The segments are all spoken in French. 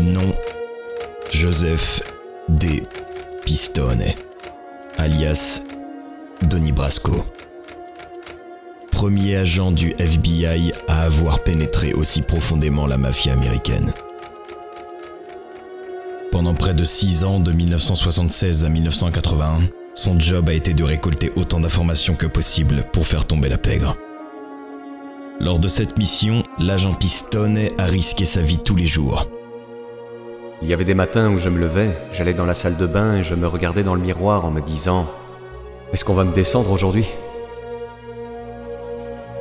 Nom Joseph D. Pistone, alias Donny Brasco. Premier agent du FBI à avoir pénétré aussi profondément la mafia américaine. Pendant près de 6 ans, de 1976 à 1981, son job a été de récolter autant d'informations que possible pour faire tomber la pègre. Lors de cette mission, l'agent Pistone a risqué sa vie tous les jours. Il y avait des matins où je me levais, j'allais dans la salle de bain et je me regardais dans le miroir en me disant Est-ce qu'on va me descendre aujourd'hui?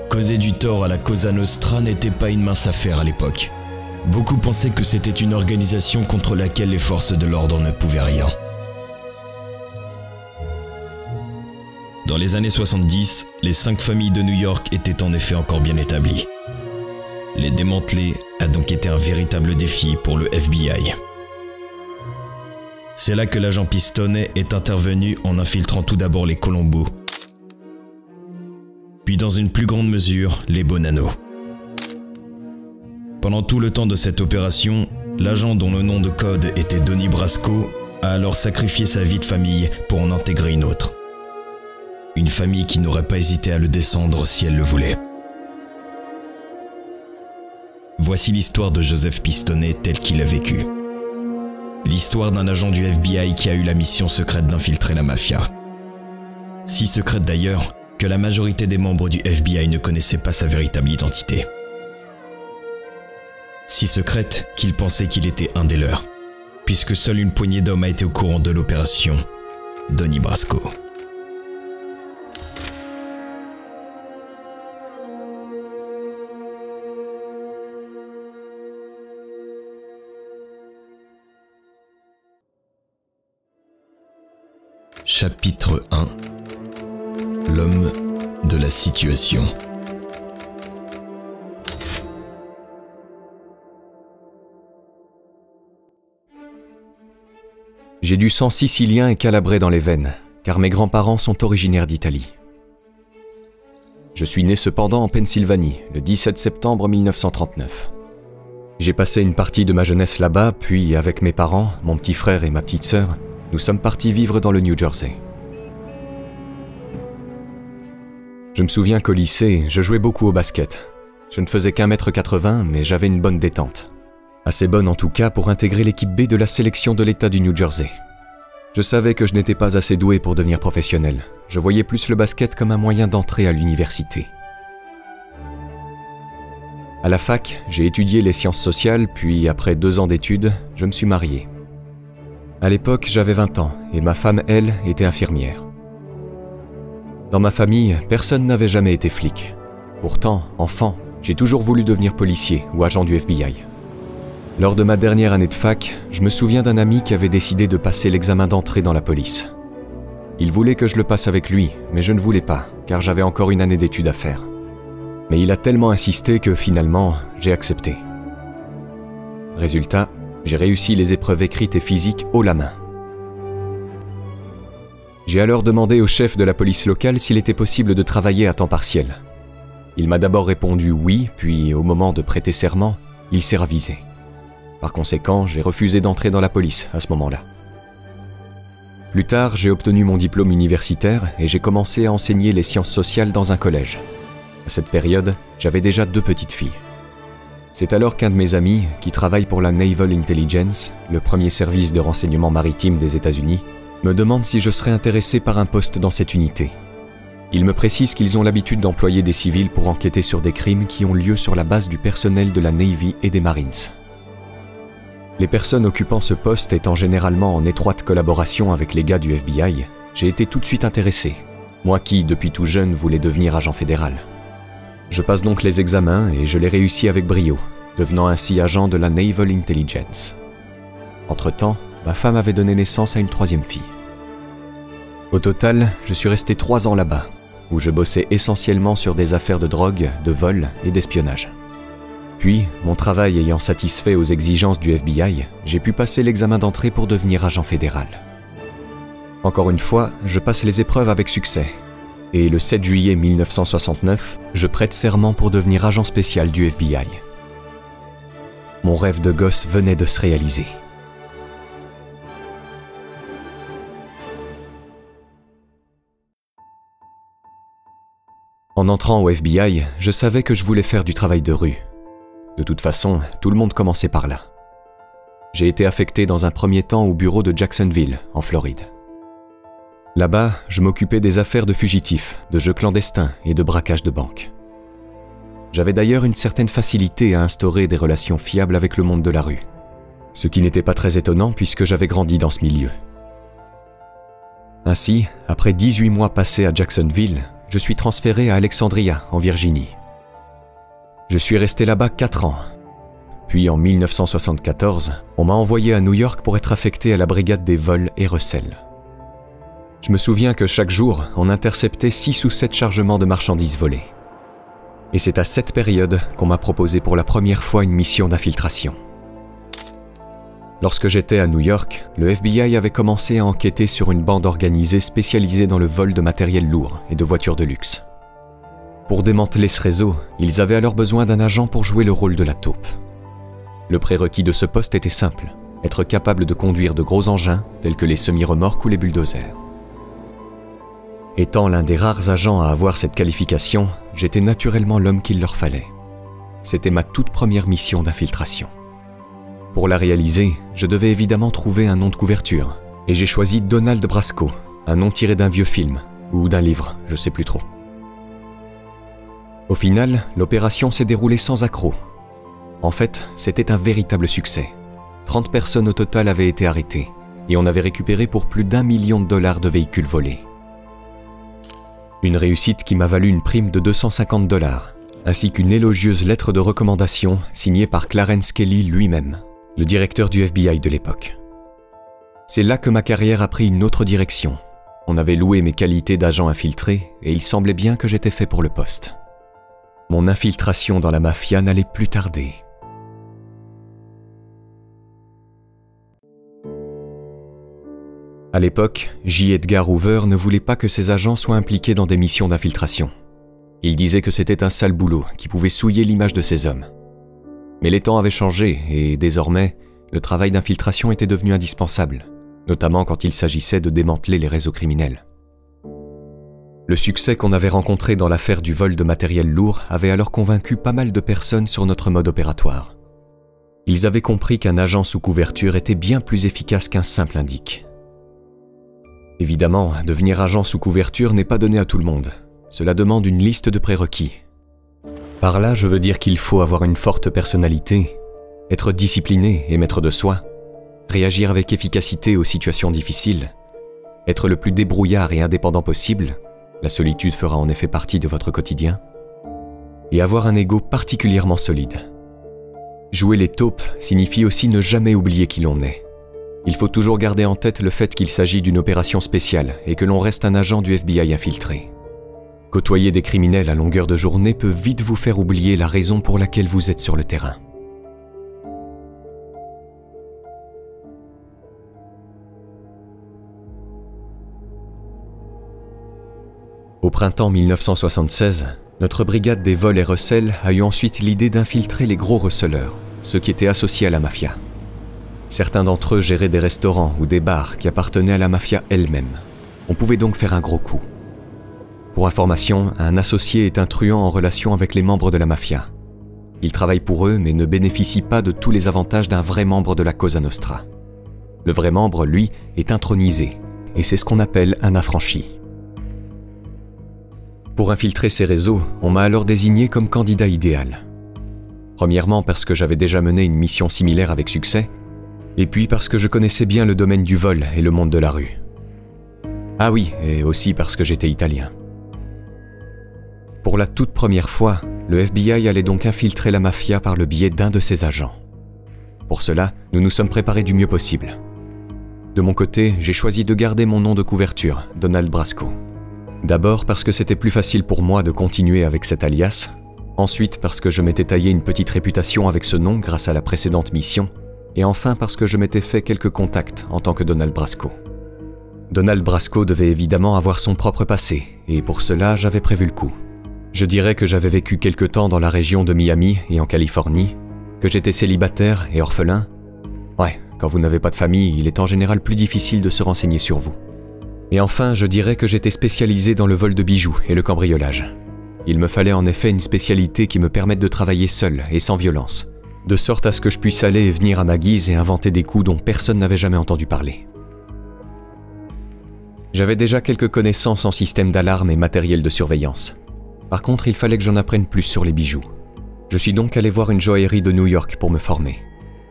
Causer du tort à la Cosa Nostra n'était pas une mince affaire à l'époque. Beaucoup pensaient que c'était une organisation contre laquelle les forces de l'ordre ne pouvaient rien. Dans les années 70, les cinq familles de New York étaient en effet encore bien établies. Les démanteler a donc été un véritable défi pour le FBI. C'est là que l'agent Pistonnet est intervenu en infiltrant tout d'abord les Colombos, puis dans une plus grande mesure les Bonanno. Pendant tout le temps de cette opération, l'agent dont le nom de code était Donny Brasco a alors sacrifié sa vie de famille pour en intégrer une autre. Une famille qui n'aurait pas hésité à le descendre si elle le voulait. Voici l'histoire de Joseph Pistonnet tel qu'il a vécu. L'histoire d'un agent du FBI qui a eu la mission secrète d'infiltrer la mafia. Si secrète d'ailleurs que la majorité des membres du FBI ne connaissaient pas sa véritable identité. Si secrète qu'il pensait qu'il était un des leurs, puisque seule une poignée d'hommes a été au courant de l'opération Donny Brasco. Chapitre 1 L'homme de la situation. J'ai du sang sicilien et calabré dans les veines, car mes grands-parents sont originaires d'Italie. Je suis né cependant en Pennsylvanie, le 17 septembre 1939. J'ai passé une partie de ma jeunesse là-bas, puis avec mes parents, mon petit frère et ma petite sœur, nous sommes partis vivre dans le New Jersey. Je me souviens qu'au lycée, je jouais beaucoup au basket. Je ne faisais qu'un mètre 80, mais j'avais une bonne détente. Assez bonne en tout cas pour intégrer l'équipe B de la sélection de l'État du New Jersey. Je savais que je n'étais pas assez doué pour devenir professionnel. Je voyais plus le basket comme un moyen d'entrer à l'université. À la fac, j'ai étudié les sciences sociales, puis après deux ans d'études, je me suis marié. À l'époque, j'avais 20 ans et ma femme, elle, était infirmière. Dans ma famille, personne n'avait jamais été flic. Pourtant, enfant, j'ai toujours voulu devenir policier ou agent du FBI. Lors de ma dernière année de fac, je me souviens d'un ami qui avait décidé de passer l'examen d'entrée dans la police. Il voulait que je le passe avec lui, mais je ne voulais pas, car j'avais encore une année d'études à faire. Mais il a tellement insisté que finalement, j'ai accepté. Résultat, j'ai réussi les épreuves écrites et physiques haut la main. J'ai alors demandé au chef de la police locale s'il était possible de travailler à temps partiel. Il m'a d'abord répondu oui, puis au moment de prêter serment, il s'est ravisé. Par conséquent, j'ai refusé d'entrer dans la police à ce moment-là. Plus tard, j'ai obtenu mon diplôme universitaire et j'ai commencé à enseigner les sciences sociales dans un collège. À cette période, j'avais déjà deux petites filles. C'est alors qu'un de mes amis, qui travaille pour la Naval Intelligence, le premier service de renseignement maritime des États-Unis, me demande si je serais intéressé par un poste dans cette unité. Il me précise qu'ils ont l'habitude d'employer des civils pour enquêter sur des crimes qui ont lieu sur la base du personnel de la Navy et des Marines. Les personnes occupant ce poste étant généralement en étroite collaboration avec les gars du FBI, j'ai été tout de suite intéressé, moi qui, depuis tout jeune, voulais devenir agent fédéral. Je passe donc les examens et je les réussis avec brio, devenant ainsi agent de la Naval Intelligence. Entre-temps, ma femme avait donné naissance à une troisième fille. Au total, je suis resté trois ans là-bas, où je bossais essentiellement sur des affaires de drogue, de vol et d'espionnage. Puis, mon travail ayant satisfait aux exigences du FBI, j'ai pu passer l'examen d'entrée pour devenir agent fédéral. Encore une fois, je passe les épreuves avec succès et le 7 juillet 1969, je prête serment pour devenir agent spécial du FBI. mon rêve de gosse venait de se réaliser. En entrant au FBI, je savais que je voulais faire du travail de rue. De toute façon, tout le monde commençait par là. J'ai été affecté dans un premier temps au bureau de Jacksonville, en Floride. Là-bas, je m'occupais des affaires de fugitifs, de jeux clandestins et de braquage de banques. J'avais d'ailleurs une certaine facilité à instaurer des relations fiables avec le monde de la rue, ce qui n'était pas très étonnant puisque j'avais grandi dans ce milieu. Ainsi, après 18 mois passés à Jacksonville, je suis transféré à Alexandria, en Virginie. Je suis resté là-bas 4 ans. Puis en 1974, on m'a envoyé à New York pour être affecté à la brigade des vols et recels. Je me souviens que chaque jour, on interceptait 6 ou 7 chargements de marchandises volées. Et c'est à cette période qu'on m'a proposé pour la première fois une mission d'infiltration. Lorsque j'étais à New York, le FBI avait commencé à enquêter sur une bande organisée spécialisée dans le vol de matériel lourd et de voitures de luxe. Pour démanteler ce réseau, ils avaient alors besoin d'un agent pour jouer le rôle de la taupe. Le prérequis de ce poste était simple, être capable de conduire de gros engins tels que les semi-remorques ou les bulldozers. Étant l'un des rares agents à avoir cette qualification, j'étais naturellement l'homme qu'il leur fallait. C'était ma toute première mission d'infiltration. Pour la réaliser, je devais évidemment trouver un nom de couverture, et j'ai choisi Donald Brasco, un nom tiré d'un vieux film, ou d'un livre, je sais plus trop. Au final, l'opération s'est déroulée sans accroc. En fait, c'était un véritable succès. 30 personnes au total avaient été arrêtées, et on avait récupéré pour plus d'un million de dollars de véhicules volés. Une réussite qui m'a valu une prime de 250 dollars, ainsi qu'une élogieuse lettre de recommandation signée par Clarence Kelly lui-même le directeur du FBI de l'époque. C'est là que ma carrière a pris une autre direction. On avait loué mes qualités d'agent infiltré et il semblait bien que j'étais fait pour le poste. Mon infiltration dans la mafia n'allait plus tarder. À l'époque, J. Edgar Hoover ne voulait pas que ses agents soient impliqués dans des missions d'infiltration. Il disait que c'était un sale boulot qui pouvait souiller l'image de ses hommes. Mais les temps avaient changé et désormais, le travail d'infiltration était devenu indispensable, notamment quand il s'agissait de démanteler les réseaux criminels. Le succès qu'on avait rencontré dans l'affaire du vol de matériel lourd avait alors convaincu pas mal de personnes sur notre mode opératoire. Ils avaient compris qu'un agent sous couverture était bien plus efficace qu'un simple indique. Évidemment, devenir agent sous couverture n'est pas donné à tout le monde. Cela demande une liste de prérequis, par là, je veux dire qu'il faut avoir une forte personnalité, être discipliné et maître de soi, réagir avec efficacité aux situations difficiles, être le plus débrouillard et indépendant possible, la solitude fera en effet partie de votre quotidien, et avoir un ego particulièrement solide. Jouer les taupes signifie aussi ne jamais oublier qui l'on est. Il faut toujours garder en tête le fait qu'il s'agit d'une opération spéciale et que l'on reste un agent du FBI infiltré. Côtoyer des criminels à longueur de journée peut vite vous faire oublier la raison pour laquelle vous êtes sur le terrain. Au printemps 1976, notre brigade des vols et recels a eu ensuite l'idée d'infiltrer les gros receleurs, ceux qui étaient associés à la mafia. Certains d'entre eux géraient des restaurants ou des bars qui appartenaient à la mafia elle-même. On pouvait donc faire un gros coup. Pour information, un associé est un truand en relation avec les membres de la mafia. Il travaille pour eux mais ne bénéficie pas de tous les avantages d'un vrai membre de la Cosa Nostra. Le vrai membre, lui, est intronisé, et c'est ce qu'on appelle un affranchi. Pour infiltrer ces réseaux, on m'a alors désigné comme candidat idéal. Premièrement parce que j'avais déjà mené une mission similaire avec succès, et puis parce que je connaissais bien le domaine du vol et le monde de la rue. Ah oui, et aussi parce que j'étais italien. Pour la toute première fois, le FBI allait donc infiltrer la mafia par le biais d'un de ses agents. Pour cela, nous nous sommes préparés du mieux possible. De mon côté, j'ai choisi de garder mon nom de couverture, Donald Brasco. D'abord parce que c'était plus facile pour moi de continuer avec cet alias, ensuite parce que je m'étais taillé une petite réputation avec ce nom grâce à la précédente mission, et enfin parce que je m'étais fait quelques contacts en tant que Donald Brasco. Donald Brasco devait évidemment avoir son propre passé, et pour cela j'avais prévu le coup. Je dirais que j'avais vécu quelque temps dans la région de Miami et en Californie, Que j'étais célibataire et orphelin Ouais, quand vous n'avez pas de famille, il est en général plus difficile de se renseigner sur vous. Et enfin, je dirais que j'étais spécialisé dans le vol de bijoux et le cambriolage. Il me fallait en effet une spécialité qui me permette de travailler seul et sans violence, de sorte à ce que je puisse aller et venir à ma guise et inventer des coups dont personne n'avait jamais entendu parler. J'avais déjà quelques connaissances en système d'alarme et matériel de surveillance. Par contre, il fallait que j'en apprenne plus sur les bijoux. Je suis donc allé voir une joaillerie de New York pour me former.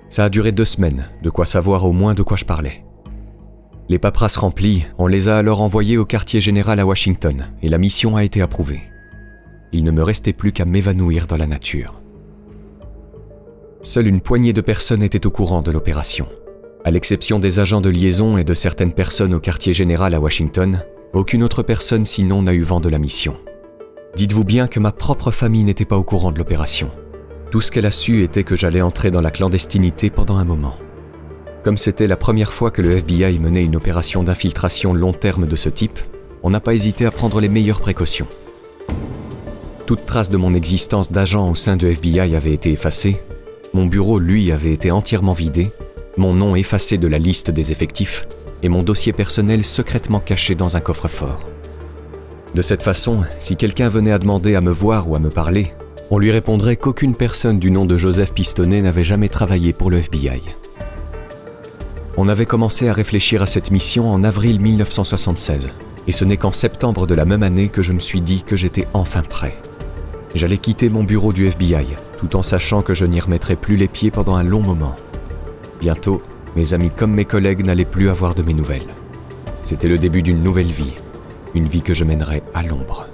Ça a duré deux semaines, de quoi savoir au moins de quoi je parlais. Les paperasses remplies, on les a alors envoyées au quartier général à Washington, et la mission a été approuvée. Il ne me restait plus qu'à m'évanouir dans la nature. Seule une poignée de personnes étaient au courant de l'opération. À l'exception des agents de liaison et de certaines personnes au quartier général à Washington, aucune autre personne sinon n'a eu vent de la mission. Dites-vous bien que ma propre famille n'était pas au courant de l'opération. Tout ce qu'elle a su était que j'allais entrer dans la clandestinité pendant un moment. Comme c'était la première fois que le FBI menait une opération d'infiltration long terme de ce type, on n'a pas hésité à prendre les meilleures précautions. Toute trace de mon existence d'agent au sein du FBI avait été effacée, mon bureau, lui, avait été entièrement vidé, mon nom effacé de la liste des effectifs, et mon dossier personnel secrètement caché dans un coffre-fort. De cette façon, si quelqu'un venait à demander à me voir ou à me parler, on lui répondrait qu'aucune personne du nom de Joseph Pistonnet n'avait jamais travaillé pour le FBI. On avait commencé à réfléchir à cette mission en avril 1976, et ce n'est qu'en septembre de la même année que je me suis dit que j'étais enfin prêt. J'allais quitter mon bureau du FBI, tout en sachant que je n'y remettrais plus les pieds pendant un long moment. Bientôt, mes amis comme mes collègues n'allaient plus avoir de mes nouvelles. C'était le début d'une nouvelle vie, une vie que je mènerais à l'ombre.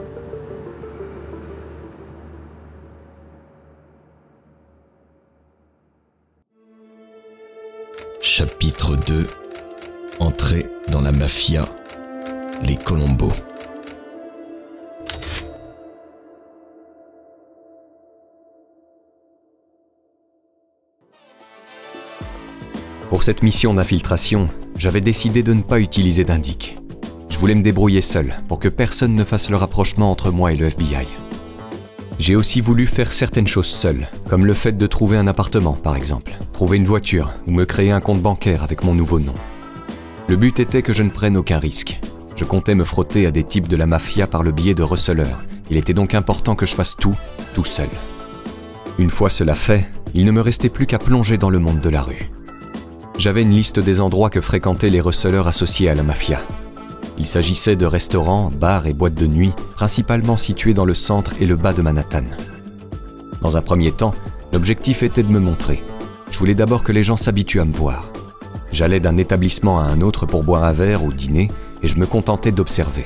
Chapitre 2 Entrée dans la mafia, les Colombos. Pour cette mission d'infiltration, j'avais décidé de ne pas utiliser d'indic. Je voulais me débrouiller seul pour que personne ne fasse le rapprochement entre moi et le FBI. J'ai aussi voulu faire certaines choses seul, comme le fait de trouver un appartement par exemple, trouver une voiture ou me créer un compte bancaire avec mon nouveau nom. Le but était que je ne prenne aucun risque. Je comptais me frotter à des types de la mafia par le biais de receleurs. Il était donc important que je fasse tout, tout seul. Une fois cela fait, il ne me restait plus qu'à plonger dans le monde de la rue. J'avais une liste des endroits que fréquentaient les receleurs associés à la mafia. Il s'agissait de restaurants, bars et boîtes de nuit, principalement situés dans le centre et le bas de Manhattan. Dans un premier temps, l'objectif était de me montrer. Je voulais d'abord que les gens s'habituent à me voir. J'allais d'un établissement à un autre pour boire un verre ou dîner, et je me contentais d'observer.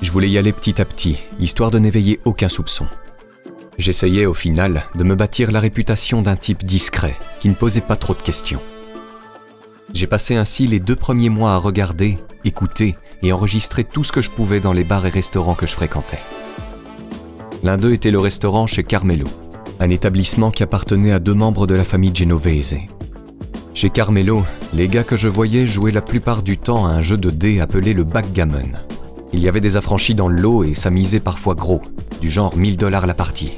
Je voulais y aller petit à petit, histoire de n'éveiller aucun soupçon. J'essayais au final de me bâtir la réputation d'un type discret, qui ne posait pas trop de questions. J'ai passé ainsi les deux premiers mois à regarder, écouter et enregistrer tout ce que je pouvais dans les bars et restaurants que je fréquentais. L'un d'eux était le restaurant chez Carmelo, un établissement qui appartenait à deux membres de la famille Genovese. Chez Carmelo, les gars que je voyais jouaient la plupart du temps à un jeu de dés appelé le backgammon. Il y avait des affranchis dans le lot et ça misait parfois gros, du genre 1000 dollars la partie.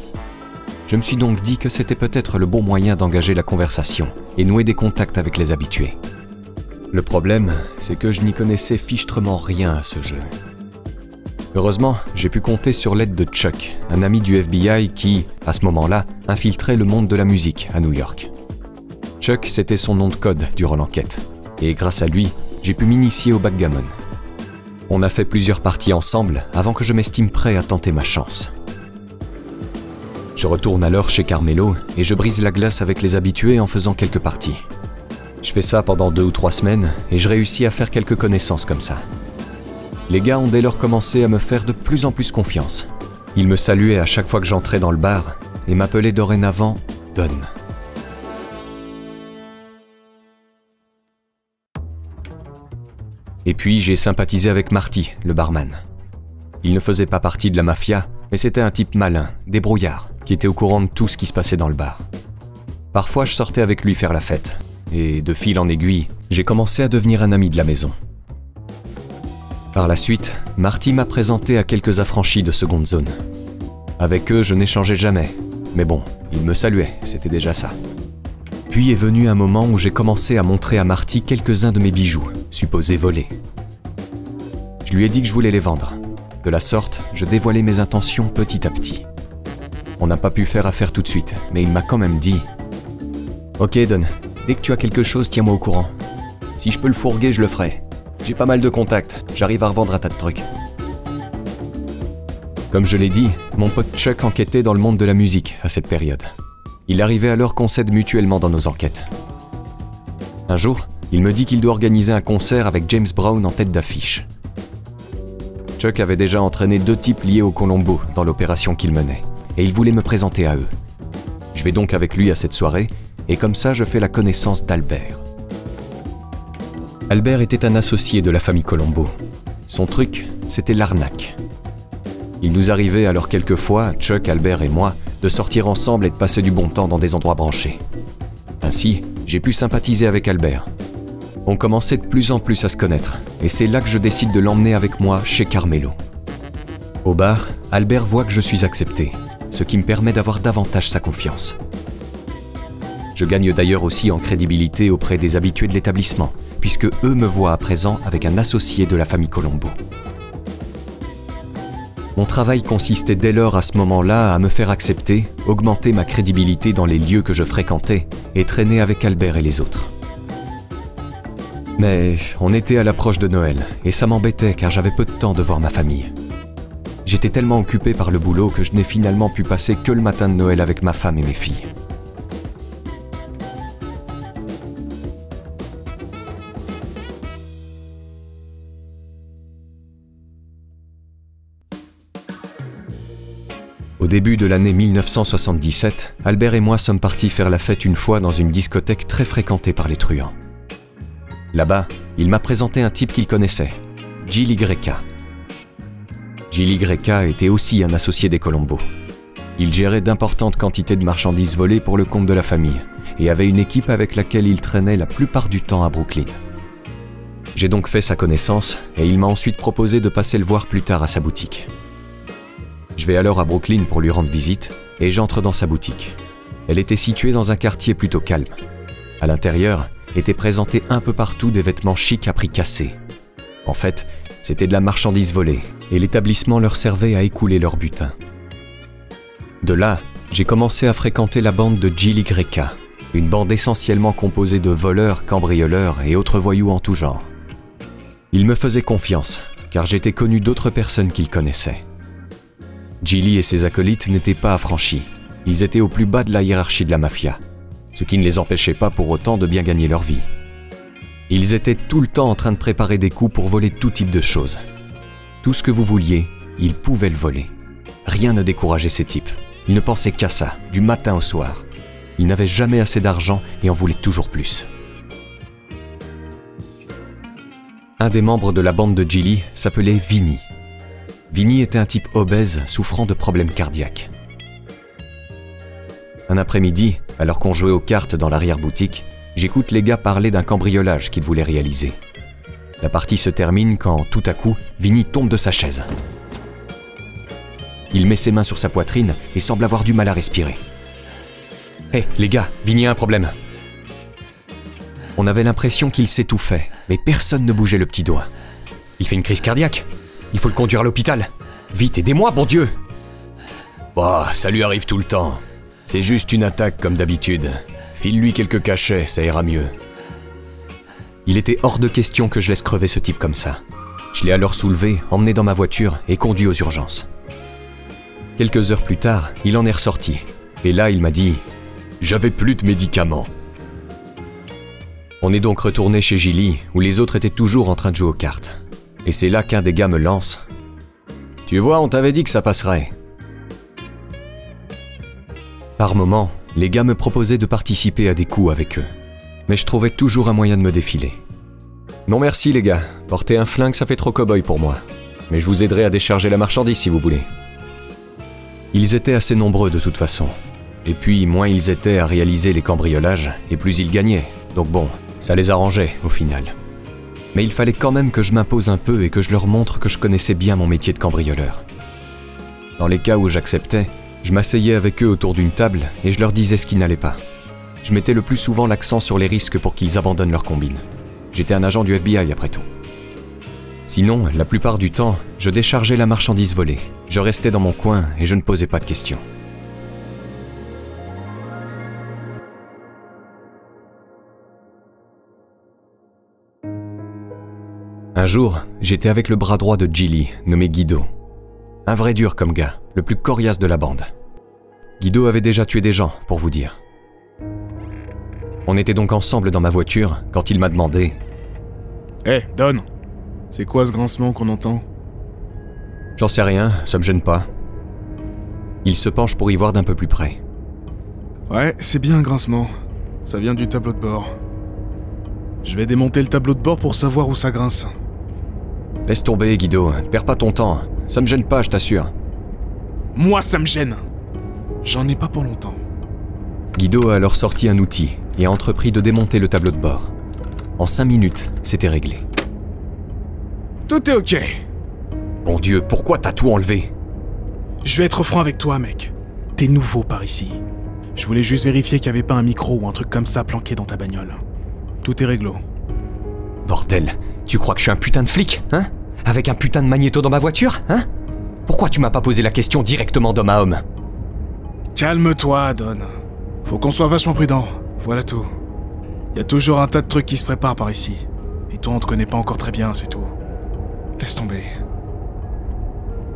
Je me suis donc dit que c'était peut-être le bon moyen d'engager la conversation et nouer des contacts avec les habitués. Le problème, c'est que je n'y connaissais fichtrement rien à ce jeu. Heureusement, j'ai pu compter sur l'aide de Chuck, un ami du FBI qui, à ce moment-là, infiltrait le monde de la musique à New York. Chuck, c'était son nom de code durant l'enquête, et grâce à lui, j'ai pu m'initier au backgammon. On a fait plusieurs parties ensemble avant que je m'estime prêt à tenter ma chance. Je retourne alors chez Carmelo et je brise la glace avec les habitués en faisant quelques parties. Je fais ça pendant deux ou trois semaines et je réussis à faire quelques connaissances comme ça. Les gars ont dès lors commencé à me faire de plus en plus confiance. Ils me saluaient à chaque fois que j'entrais dans le bar et m'appelaient dorénavant Don. Et puis j'ai sympathisé avec Marty, le barman. Il ne faisait pas partie de la mafia, mais c'était un type malin, débrouillard, qui était au courant de tout ce qui se passait dans le bar. Parfois je sortais avec lui faire la fête, et de fil en aiguille, j'ai commencé à devenir un ami de la maison. Par la suite, Marty m'a présenté à quelques affranchis de seconde zone. Avec eux, je n'échangeais jamais, mais bon, Il me saluait, c'était déjà ça. Puis est venu un moment où j'ai commencé à montrer à Marty quelques-uns de mes bijoux, supposés volés. Je lui ai dit que je voulais les vendre. De la sorte, je dévoilais mes intentions petit à petit. On n'a pas pu faire affaire tout de suite, mais il m'a quand même dit Ok, Don, dès que tu as quelque chose, tiens-moi au courant. Si je peux le fourguer, je le ferai. J'ai pas mal de contacts, j'arrive à revendre un tas de trucs. Comme je l'ai dit, mon pote Chuck enquêtait dans le monde de la musique à cette période. Il arrivait alors qu'on s'aide mutuellement dans nos enquêtes. Un jour, il me dit qu'il doit organiser un concert avec James Brown en tête d'affiche. Chuck avait déjà entraîné deux types liés au Colombo dans l'opération qu'il menait, et il voulait me présenter à eux. Je vais donc avec lui à cette soirée, et comme ça je fais la connaissance d'Albert. Albert était un associé de la famille Colombo. Son truc, c'était l'arnaque. Il nous arrivait alors quelquefois, Chuck, Albert et moi, de sortir ensemble et de passer du bon temps dans des endroits branchés. Ainsi, j'ai pu sympathiser avec Albert. On commençait de plus en plus à se connaître, et c'est là que je décide de l'emmener avec moi chez Carmelo. Au bar, Albert voit que je suis accepté, ce qui me permet d'avoir davantage sa confiance. Je gagne d'ailleurs aussi en crédibilité auprès des habitués de l'établissement, puisque eux me voient à présent avec un associé de la famille Colombo. Mon travail consistait dès lors à ce moment-là à me faire accepter, augmenter ma crédibilité dans les lieux que je fréquentais et traîner avec Albert et les autres. Mais on était à l'approche de Noël et ça m'embêtait car j'avais peu de temps de voir ma famille. J'étais tellement occupé par le boulot que je n'ai finalement pu passer que le matin de Noël avec ma femme et mes filles. Début de l'année 1977, Albert et moi sommes partis faire la fête une fois dans une discothèque très fréquentée par les truands. Là-bas, il m'a présenté un type qu'il connaissait, Gilly Greca. Gilly Greca était aussi un associé des Colombo. Il gérait d'importantes quantités de marchandises volées pour le compte de la famille et avait une équipe avec laquelle il traînait la plupart du temps à Brooklyn. J'ai donc fait sa connaissance et il m'a ensuite proposé de passer le voir plus tard à sa boutique. Je vais alors à Brooklyn pour lui rendre visite et j'entre dans sa boutique. Elle était située dans un quartier plutôt calme. À l'intérieur étaient présentés un peu partout des vêtements chics à prix cassés. En fait, c'était de la marchandise volée et l'établissement leur servait à écouler leur butin. De là, j'ai commencé à fréquenter la bande de Gilly Greca, une bande essentiellement composée de voleurs, cambrioleurs et autres voyous en tout genre. Il me faisait confiance, car j'étais connu d'autres personnes qu'il connaissait. Gilly et ses acolytes n'étaient pas affranchis. Ils étaient au plus bas de la hiérarchie de la mafia, ce qui ne les empêchait pas pour autant de bien gagner leur vie. Ils étaient tout le temps en train de préparer des coups pour voler tout type de choses. Tout ce que vous vouliez, ils pouvaient le voler. Rien ne décourageait ces types. Ils ne pensaient qu'à ça, du matin au soir. Ils n'avaient jamais assez d'argent et en voulaient toujours plus. Un des membres de la bande de Gilly s'appelait Vinny. Vinny était un type obèse souffrant de problèmes cardiaques. Un après-midi, alors qu'on jouait aux cartes dans l'arrière-boutique, j'écoute les gars parler d'un cambriolage qu'ils voulaient réaliser. La partie se termine quand, tout à coup, Vinny tombe de sa chaise. Il met ses mains sur sa poitrine et semble avoir du mal à respirer. Hé, les gars, Vinny a un problème. On avait l'impression qu'il s'étouffait, mais personne ne bougeait le petit doigt. Il fait une crise cardiaque il faut le conduire à l'hôpital. Vite, aidez-moi, bon Dieu Bah, ça lui arrive tout le temps. C'est juste une attaque comme d'habitude. File-lui quelques cachets, ça ira mieux. Il était hors de question que je laisse crever ce type comme ça. Je l'ai alors soulevé, emmené dans ma voiture et conduit aux urgences. Quelques heures plus tard, il en est ressorti. Et là, il m'a dit J'avais plus de médicaments. On est donc retourné chez Gilly, où les autres étaient toujours en train de jouer aux cartes. Et c'est là qu'un des gars me lance. Tu vois, on t'avait dit que ça passerait. Par moments, les gars me proposaient de participer à des coups avec eux. Mais je trouvais toujours un moyen de me défiler. Non merci les gars, porter un flingue ça fait trop cow-boy pour moi. Mais je vous aiderai à décharger la marchandise si vous voulez. Ils étaient assez nombreux de toute façon. Et puis, moins ils étaient à réaliser les cambriolages, et plus ils gagnaient. Donc bon, ça les arrangeait au final mais il fallait quand même que je m'impose un peu et que je leur montre que je connaissais bien mon métier de cambrioleur. Dans les cas où j'acceptais, Je m'asseyais avec eux autour d'une table et je leur disais ce qui n'allait pas. Je mettais le plus souvent l'accent sur les risques pour qu'ils abandonnent leur combine. J'étais un agent du FBI après tout. Sinon, la plupart du temps, je déchargeais la marchandise volée. Je restais dans mon coin et je ne posais pas de questions. Un jour, j'étais avec le bras droit de Gilly, nommé Guido. Un vrai dur comme gars, le plus coriace de la bande. Guido avait déjà tué des gens, pour vous dire. On était donc ensemble dans ma voiture quand il m'a demandé Hé, Don C'est quoi ce grincement qu'on entend? J'en sais rien, ça me gêne pas. Il se penche pour y voir d'un peu plus près. Ouais, c'est bien un grincement. Ça vient du tableau de bord. Je vais démonter le tableau de bord pour savoir où ça grince. Laisse tomber, Guido, perds pas ton temps. Ça me gêne pas, je t'assure. Moi, ça me gêne J'en ai pas pour longtemps. Guido a alors sorti un outil et a entrepris de démonter le tableau de bord. En cinq minutes, c'était réglé. Tout est ok. Bon Dieu, pourquoi t'as tout enlevé? Je vais être franc avec toi, mec. T'es nouveau par ici. Je voulais juste vérifier qu'il n'y avait pas un micro ou un truc comme ça planqué dans ta bagnole. Tout est réglo. Bordel, tu crois que je suis un putain de flic, hein? Avec un putain de magnéto dans ma voiture, hein? Pourquoi tu m'as pas posé la question directement d'homme à homme? Calme-toi, Don. Faut qu'on soit vachement prudent. Voilà tout. Y a toujours un tas de trucs qui se préparent par ici. Et toi, on te connaît pas encore très bien, c'est tout. Laisse tomber.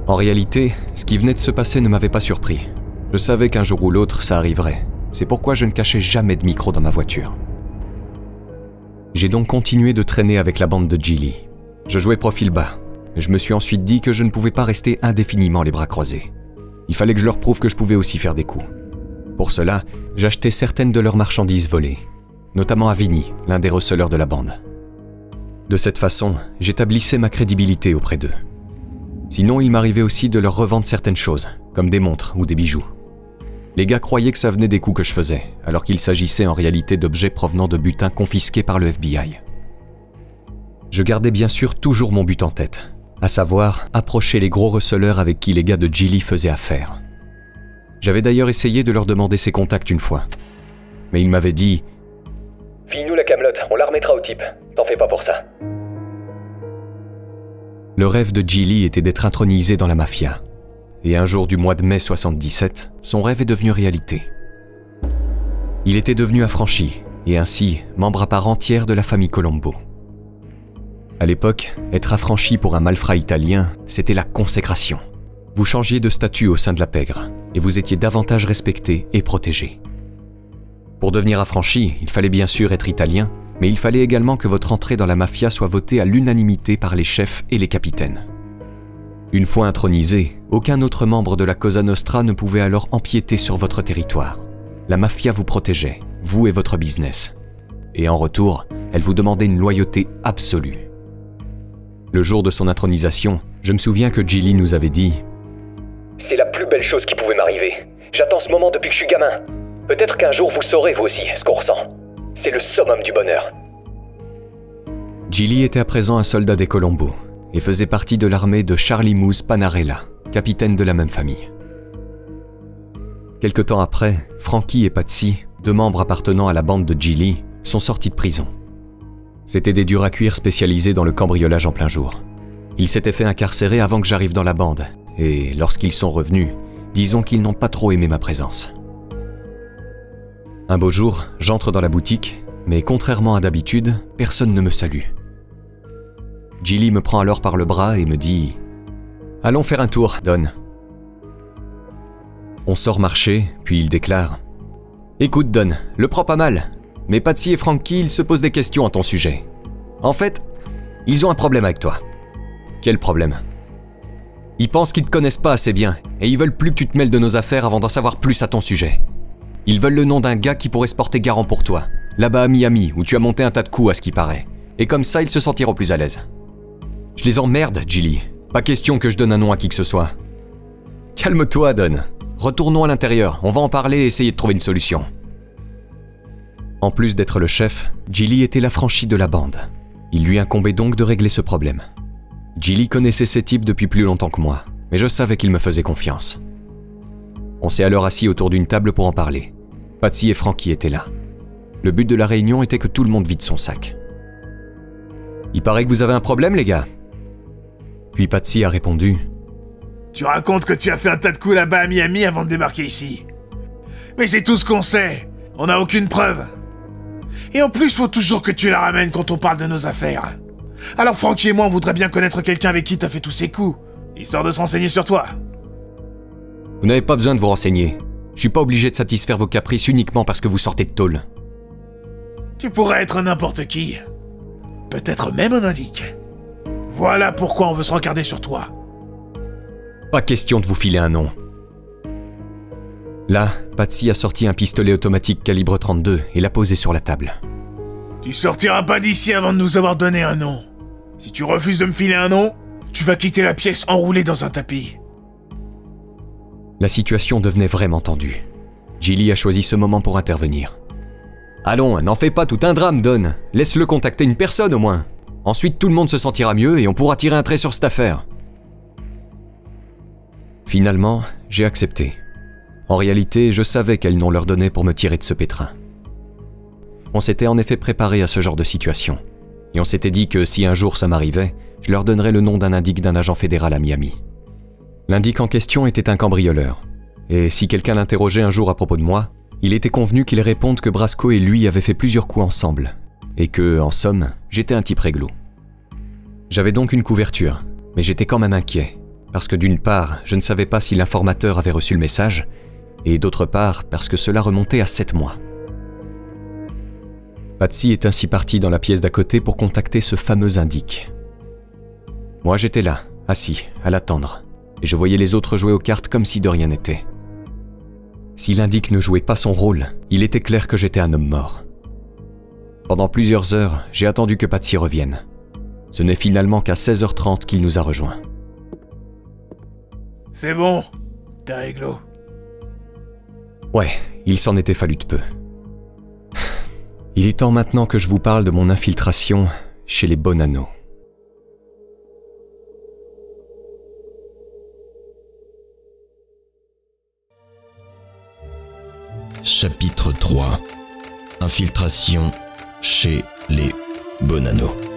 En réalité, ce qui venait de se passer ne m'avait pas surpris. Je savais qu'un jour ou l'autre, ça arriverait. C'est pourquoi je ne cachais jamais de micro dans ma voiture. J'ai donc continué de traîner avec la bande de Gilly. Je jouais profil bas. Je me suis ensuite dit que je ne pouvais pas rester indéfiniment les bras croisés. Il fallait que je leur prouve que je pouvais aussi faire des coups. Pour cela, j'achetais certaines de leurs marchandises volées, notamment à Vinny, l'un des receleurs de la bande. De cette façon, j'établissais ma crédibilité auprès d'eux. Sinon, il m'arrivait aussi de leur revendre certaines choses, comme des montres ou des bijoux. Les gars croyaient que ça venait des coups que je faisais, alors qu'il s'agissait en réalité d'objets provenant de butins confisqués par le FBI. Je gardais bien sûr toujours mon but en tête, à savoir approcher les gros receleurs avec qui les gars de Gilly faisaient affaire. J'avais d'ailleurs essayé de leur demander ses contacts une fois, mais ils m'avaient dit Fille-nous la camelote, on la remettra au type. T'en fais pas pour ça. Le rêve de Gilly était d'être intronisé dans la mafia. Et un jour du mois de mai 77, son rêve est devenu réalité. Il était devenu affranchi, et ainsi membre à part entière de la famille Colombo. À l'époque, être affranchi pour un malfrat italien, c'était la consécration. Vous changiez de statut au sein de la pègre, et vous étiez davantage respecté et protégé. Pour devenir affranchi, il fallait bien sûr être italien, mais il fallait également que votre entrée dans la mafia soit votée à l'unanimité par les chefs et les capitaines. Une fois intronisé, aucun autre membre de la Cosa Nostra ne pouvait alors empiéter sur votre territoire. La mafia vous protégeait, vous et votre business. Et en retour, elle vous demandait une loyauté absolue. Le jour de son intronisation, je me souviens que Gilly nous avait dit C'est la plus belle chose qui pouvait m'arriver. J'attends ce moment depuis que je suis gamin. Peut-être qu'un jour vous saurez vous aussi ce qu'on ressent. C'est le summum du bonheur. Gilly était à présent un soldat des Colombo et faisait partie de l'armée de Charlie Moose Panarella, capitaine de la même famille. Quelque temps après, Frankie et Patsy, deux membres appartenant à la bande de Gilly, sont sortis de prison. C'étaient des durs à cuire spécialisés dans le cambriolage en plein jour. Ils s'étaient fait incarcérer avant que j'arrive dans la bande, et lorsqu'ils sont revenus, disons qu'ils n'ont pas trop aimé ma présence. Un beau jour, j'entre dans la boutique, mais contrairement à d'habitude, personne ne me salue. Gilly me prend alors par le bras et me dit Allons faire un tour, Don. On sort marcher, puis il déclare Écoute, Don, le prends pas mal, mais Patsy et Frankie, ils se posent des questions à ton sujet. En fait, ils ont un problème avec toi. Quel problème? Ils pensent qu'ils te connaissent pas assez bien, et ils veulent plus que tu te mêles de nos affaires avant d'en savoir plus à ton sujet. Ils veulent le nom d'un gars qui pourrait se porter garant pour toi, là-bas à Miami, où tu as monté un tas de coups à ce qui paraît. Et comme ça, ils se sentiront plus à l'aise. Je les emmerde, Gilly. Pas question que je donne un nom à qui que ce soit. Calme-toi, Don. Retournons à l'intérieur, on va en parler et essayer de trouver une solution. En plus d'être le chef, Gilly était l'affranchi de la bande. Il lui incombait donc de régler ce problème. Gilly connaissait ces types depuis plus longtemps que moi, mais je savais qu'il me faisait confiance. On s'est alors assis autour d'une table pour en parler. Patsy et Frankie étaient là. Le but de la réunion était que tout le monde vide son sac. Il paraît que vous avez un problème, les gars Puis Patsy a répondu Tu racontes que tu as fait un tas de coups là-bas à Miami avant de débarquer ici. Mais c'est tout ce qu'on sait. On n'a aucune preuve. Et en plus, faut toujours que tu la ramènes quand on parle de nos affaires. Alors Francky et moi, on voudrait bien connaître quelqu'un avec qui t'as fait tous ces coups, histoire de se renseigner sur toi. Vous n'avez pas besoin de vous renseigner. Je suis pas obligé de satisfaire vos caprices uniquement parce que vous sortez de tôle. Tu pourrais être n'importe qui. Peut-être même un indique. Voilà pourquoi on veut se regarder sur toi. Pas question de vous filer un nom. Là, Patsy a sorti un pistolet automatique calibre 32 et l'a posé sur la table. Tu sortiras pas d'ici avant de nous avoir donné un nom. Si tu refuses de me filer un nom, tu vas quitter la pièce enroulée dans un tapis. La situation devenait vraiment tendue. Gilly a choisi ce moment pour intervenir. Allons, n'en fais pas tout un drame, Don. Laisse-le contacter une personne au moins. Ensuite, tout le monde se sentira mieux et on pourra tirer un trait sur cette affaire. Finalement, j'ai accepté. En réalité, je savais quel nom leur donner pour me tirer de ce pétrin. On s'était en effet préparé à ce genre de situation. Et on s'était dit que si un jour ça m'arrivait, je leur donnerais le nom d'un indique d'un agent fédéral à Miami. L'indique en question était un cambrioleur. Et si quelqu'un l'interrogeait un jour à propos de moi, il était convenu qu'il réponde que Brasco et lui avaient fait plusieurs coups ensemble, et que, en somme, j'étais un type réglo. J'avais donc une couverture, mais j'étais quand même inquiet, parce que d'une part, je ne savais pas si l'informateur avait reçu le message, et d'autre part, parce que cela remontait à sept mois. Patsy est ainsi parti dans la pièce d'à côté pour contacter ce fameux indique. Moi j'étais là, assis, à l'attendre, et je voyais les autres jouer aux cartes comme si de rien n'était. Si l'indique ne jouait pas son rôle, il était clair que j'étais un homme mort. Pendant plusieurs heures, j'ai attendu que Patsy revienne. Ce n'est finalement qu'à 16h30 qu'il nous a rejoints. C'est bon, t'es réglo. Ouais, il s'en était fallu de peu. Il est temps maintenant que je vous parle de mon infiltration chez les Bonanno. Chapitre 3 Infiltration chez les Bonanno.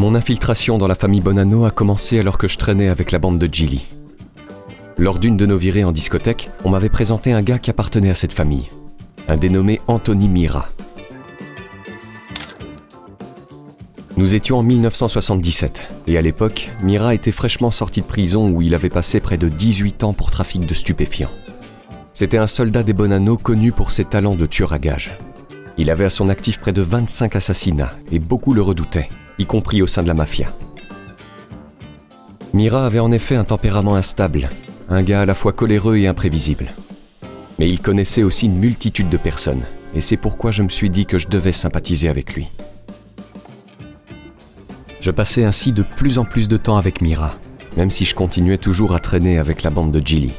Mon infiltration dans la famille Bonanno a commencé alors que je traînais avec la bande de Gilly. Lors d'une de nos virées en discothèque, on m'avait présenté un gars qui appartenait à cette famille, un dénommé Anthony Mira. Nous étions en 1977, et à l'époque, Mira était fraîchement sorti de prison où il avait passé près de 18 ans pour trafic de stupéfiants. C'était un soldat des Bonanno connu pour ses talents de tueur à gages. Il avait à son actif près de 25 assassinats, et beaucoup le redoutaient, y compris au sein de la mafia. Mira avait en effet un tempérament instable, un gars à la fois coléreux et imprévisible. Mais il connaissait aussi une multitude de personnes, et c'est pourquoi je me suis dit que je devais sympathiser avec lui. Je passais ainsi de plus en plus de temps avec Mira, même si je continuais toujours à traîner avec la bande de Gilly.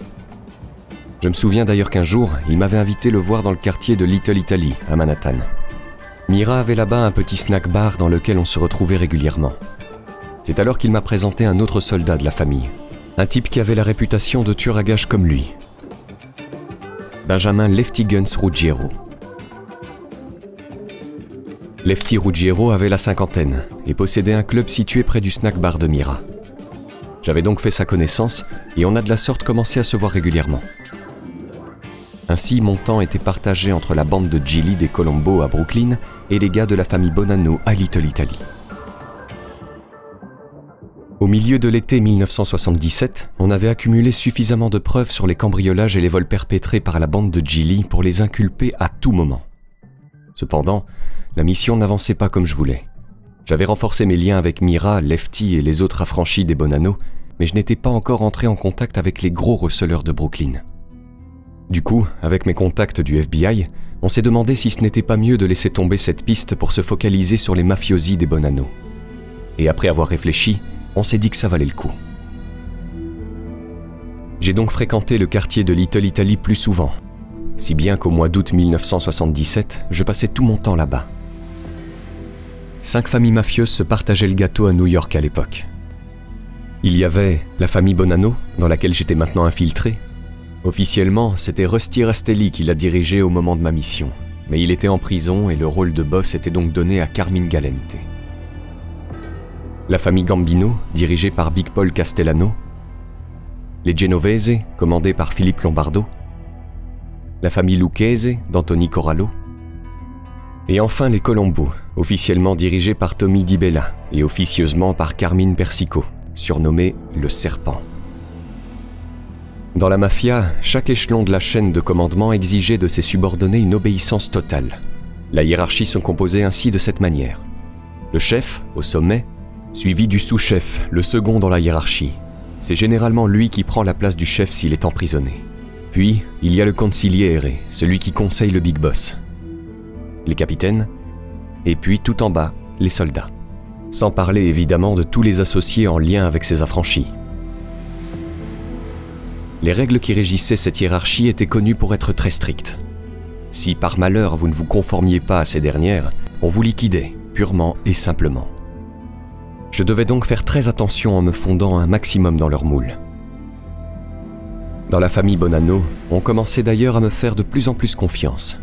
Je me souviens d'ailleurs qu'un jour, il m'avait invité le voir dans le quartier de Little Italy, à Manhattan. Mira avait là-bas un petit snack bar dans lequel on se retrouvait régulièrement. C'est alors qu'il m'a présenté un autre soldat de la famille, un type qui avait la réputation de tueur à gages comme lui. Benjamin Lefty Guns Ruggiero. Lefty Ruggiero avait la cinquantaine et possédait un club situé près du snack bar de Mira. J'avais donc fait sa connaissance et on a de la sorte commencé à se voir régulièrement. Ainsi, mon temps était partagé entre la bande de Gilly des Colombo à Brooklyn et les gars de la famille Bonanno à Little Italy. Au milieu de l'été 1977, on avait accumulé suffisamment de preuves sur les cambriolages et les vols perpétrés par la bande de Gilly pour les inculper à tout moment. Cependant, la mission n'avançait pas comme je voulais. J'avais renforcé mes liens avec Mira, Lefty et les autres affranchis des Bonanno, mais je n'étais pas encore entré en contact avec les gros receleurs de Brooklyn. Du coup, avec mes contacts du FBI, on s'est demandé si ce n'était pas mieux de laisser tomber cette piste pour se focaliser sur les mafiosi des Bonanno. Et après avoir réfléchi, on s'est dit que ça valait le coup. J'ai donc fréquenté le quartier de Little Italy plus souvent, si bien qu'au mois d'août 1977, je passais tout mon temps là-bas. cinq familles mafieuses se partageaient le gâteau à New York à l'époque. Il y avait la famille Bonanno, dans laquelle j'étais maintenant infiltré. Officiellement, c'était Rusty Rastelli qui la dirigeait au moment de ma mission, mais il était en prison et le rôle de boss était donc donné à Carmine Galente. La famille Gambino, dirigée par Big Paul Castellano. Les Genovese, commandés par Philippe Lombardo. La famille Lucchese, d'Anthony Corallo. Et enfin les Colombo, officiellement dirigés par Tommy Di Bella et officieusement par Carmine Persico, surnommé le Serpent. Dans la mafia, chaque échelon de la chaîne de commandement exigeait de ses subordonnés une obéissance totale. La hiérarchie se composait ainsi de cette manière. Le chef, au sommet, suivi du sous-chef, le second dans la hiérarchie. C'est généralement lui qui prend la place du chef s'il est emprisonné. Puis, il y a le conciliere, celui qui conseille le big boss. Les capitaines, et puis tout en bas, les soldats. Sans parler évidemment de tous les associés en lien avec ces affranchis. Les règles qui régissaient cette hiérarchie étaient connues pour être très strictes. Si par malheur vous ne vous conformiez pas à ces dernières, on vous liquidait, purement et simplement. Je devais donc faire très attention en me fondant un maximum dans leur moule. Dans la famille Bonanno, on commençait d'ailleurs à me faire de plus en plus confiance.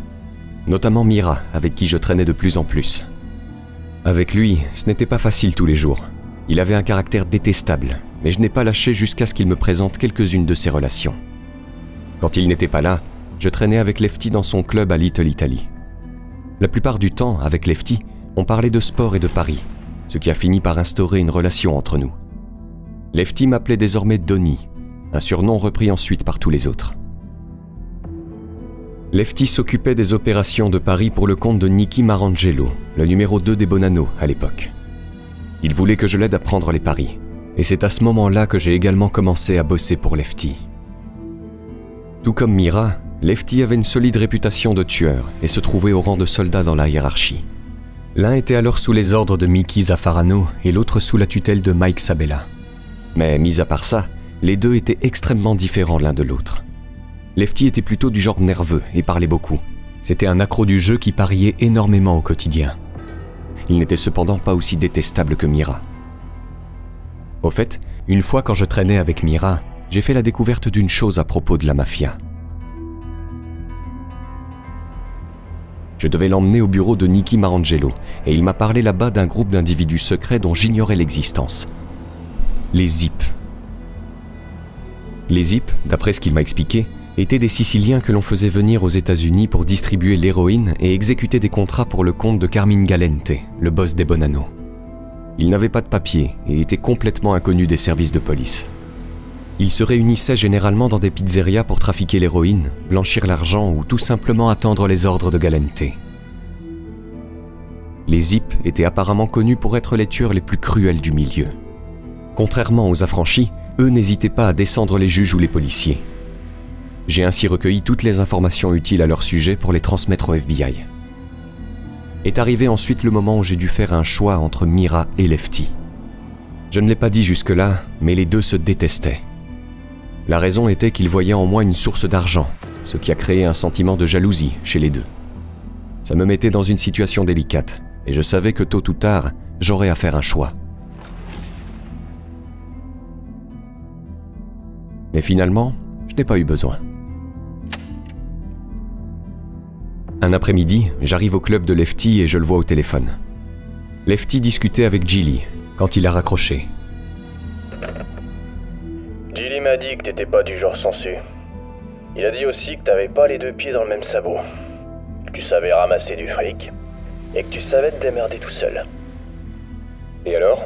Notamment Mira, avec qui je traînais de plus en plus. Avec lui, ce n'était pas facile tous les jours. Il avait un caractère détestable, mais je n'ai pas lâché jusqu'à ce qu'il me présente quelques-unes de ses relations. Quand il n'était pas là, je traînais avec Lefty dans son club à Little Italy. La plupart du temps, avec Lefty, on parlait de sport et de paris, ce qui a fini par instaurer une relation entre nous. Lefty m'appelait désormais Donny, un surnom repris ensuite par tous les autres. Lefty s'occupait des opérations de Paris pour le compte de Nicky Marangelo, le numéro 2 des Bonanno à l'époque. Il voulait que je l'aide à prendre les paris, et c'est à ce moment-là que j'ai également commencé à bosser pour Lefty. Tout comme Mira, Lefty avait une solide réputation de tueur et se trouvait au rang de soldat dans la hiérarchie. L'un était alors sous les ordres de Mickey Zaffarano et l'autre sous la tutelle de Mike Sabella. Mais mis à part ça, les deux étaient extrêmement différents l'un de l'autre. Lefty était plutôt du genre nerveux et parlait beaucoup. C'était un accro du jeu qui pariait énormément au quotidien. Il n'était cependant pas aussi détestable que Mira. Au fait, une fois quand je traînais avec Mira, j'ai fait la découverte d'une chose à propos de la mafia. Je devais l'emmener au bureau de Nicky Marangelo, et il m'a parlé là-bas d'un groupe d'individus secrets dont j'ignorais l'existence. Les Zip. Les Zip, d'après ce qu'il m'a expliqué, étaient des Siciliens que l'on faisait venir aux États-Unis pour distribuer l'héroïne et exécuter des contrats pour le compte de Carmine Galente, le boss des Bonanno. Ils n'avaient pas de papier et étaient complètement inconnus des services de police. Ils se réunissaient généralement dans des pizzerias pour trafiquer l'héroïne, blanchir l'argent ou tout simplement attendre les ordres de Galente. Les Zip étaient apparemment connus pour être les tueurs les plus cruels du milieu. Contrairement aux affranchis, eux n'hésitaient pas à descendre les juges ou les policiers. J'ai ainsi recueilli toutes les informations utiles à leur sujet pour les transmettre au FBI. Est arrivé ensuite le moment où j'ai dû faire un choix entre Mira et Lefty. Je ne l'ai pas dit jusque-là, mais les deux se détestaient. La raison était qu'ils voyaient en moi une source d'argent, ce qui a créé un sentiment de jalousie chez les deux. Ça me mettait dans une situation délicate, et je savais que tôt ou tard, j'aurais à faire un choix. Mais finalement, je n'ai pas eu besoin. Un après-midi, j'arrive au club de Lefty et je le vois au téléphone. Lefty discutait avec Gilly quand il a raccroché. Gilly m'a dit que t'étais pas du genre sensu. Il a dit aussi que t'avais pas les deux pieds dans le même sabot. Que tu savais ramasser du fric. Et que tu savais te démerder tout seul. Et alors?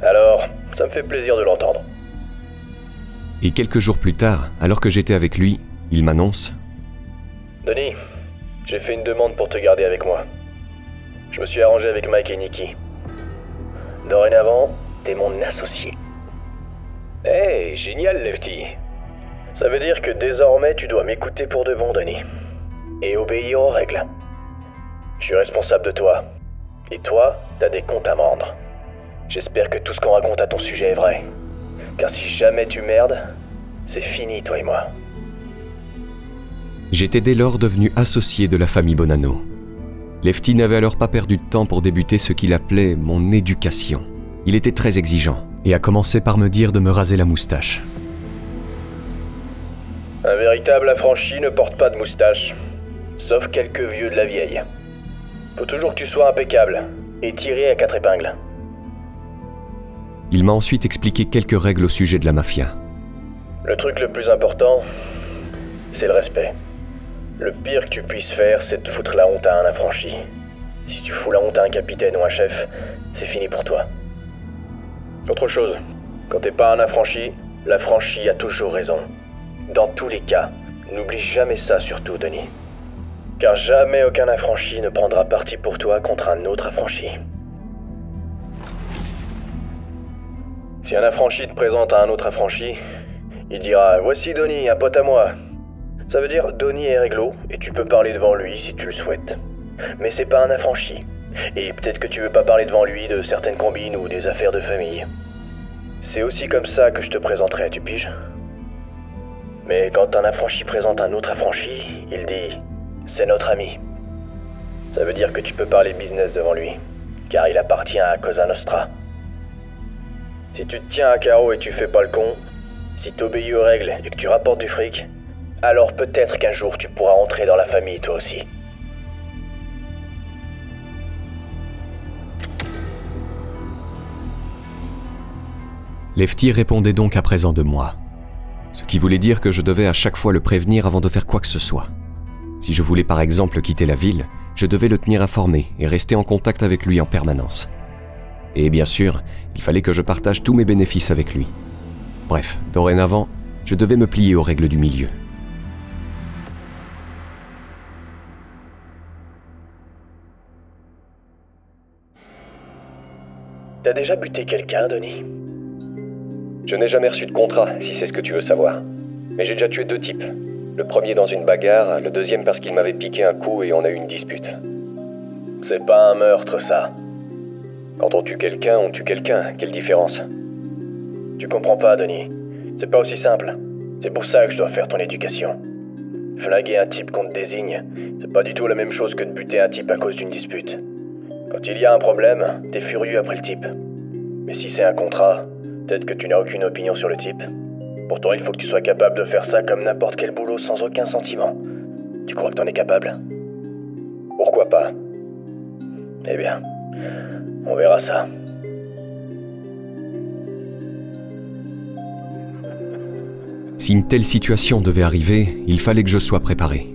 Alors, ça me fait plaisir de l'entendre. Et quelques jours plus tard, alors que j'étais avec lui, il m'annonce Denis, j'ai fait une demande pour te garder avec moi. Je me suis arrangé avec Mike et Nicky. Dorénavant, t'es mon associé. Hey, génial, Lefty. Ça veut dire que désormais tu dois m'écouter pour de bon, Denis. Et obéir aux règles. Je suis responsable de toi. Et toi, t'as des comptes à me rendre. J'espère que tout ce qu'on raconte à ton sujet est vrai. Car si jamais tu merdes, c'est fini, toi et moi. J'étais dès lors devenu associé de la famille Bonanno. Lefty n'avait alors pas perdu de temps pour débuter ce qu'il appelait mon éducation. Il était très exigeant et a commencé par me dire de me raser la moustache. Un véritable affranchi ne porte pas de moustache, sauf quelques vieux de la vieille. Faut toujours que tu sois impeccable et tiré à quatre épingles. Il m'a ensuite expliqué quelques règles au sujet de la mafia. Le truc le plus important, c'est le respect. Le pire que tu puisses faire, c'est de foutre la honte à un affranchi. Si tu fous la honte à un capitaine ou un chef, c'est fini pour toi. Autre chose, quand t'es pas un affranchi, l'affranchi a toujours raison. Dans tous les cas, n'oublie jamais ça surtout, Denis. Car jamais aucun affranchi ne prendra parti pour toi contre un autre affranchi. Si un affranchi te présente à un autre affranchi, il dira Voici Donny, un pote à moi. Ça veut dire Donny est réglo et tu peux parler devant lui si tu le souhaites. Mais c'est pas un affranchi. Et peut-être que tu veux pas parler devant lui de certaines combines ou des affaires de famille. C'est aussi comme ça que je te présenterai, tu piges Mais quand un affranchi présente un autre affranchi, il dit C'est notre ami. Ça veut dire que tu peux parler business devant lui, car il appartient à Cosa Nostra. Si tu te tiens à carreau et tu fais pas le con, si t'obéis aux règles et que tu rapportes du fric, alors peut-être qu'un jour tu pourras entrer dans la famille toi aussi. Lefty répondait donc à présent de moi. Ce qui voulait dire que je devais à chaque fois le prévenir avant de faire quoi que ce soit. Si je voulais par exemple quitter la ville, je devais le tenir informé et rester en contact avec lui en permanence. Et bien sûr, il fallait que je partage tous mes bénéfices avec lui. Bref, dorénavant, je devais me plier aux règles du milieu. T'as déjà buté quelqu'un, Denis? Je n'ai jamais reçu de contrat, si c'est ce que tu veux savoir. Mais j'ai déjà tué deux types. Le premier dans une bagarre, le deuxième parce qu'il m'avait piqué un coup et on a eu une dispute. C'est pas un meurtre, ça. Quand on tue quelqu'un, on tue quelqu'un. Quelle différence? Tu comprends pas, Denis. C'est pas aussi simple. C'est pour ça que je dois faire ton éducation. Flinguer un type qu'on te désigne, c'est pas du tout la même chose que de buter un type à cause d'une dispute. Quand il y a un problème, t'es furieux après le type. Mais si c'est un contrat, peut-être que tu n'as aucune opinion sur le type. Pourtant, il faut que tu sois capable de faire ça comme n'importe quel boulot sans aucun sentiment. Tu crois que t'en es capable? Pourquoi pas? Eh bien, on verra ça. Si une telle situation devait arriver, il fallait que je sois préparé.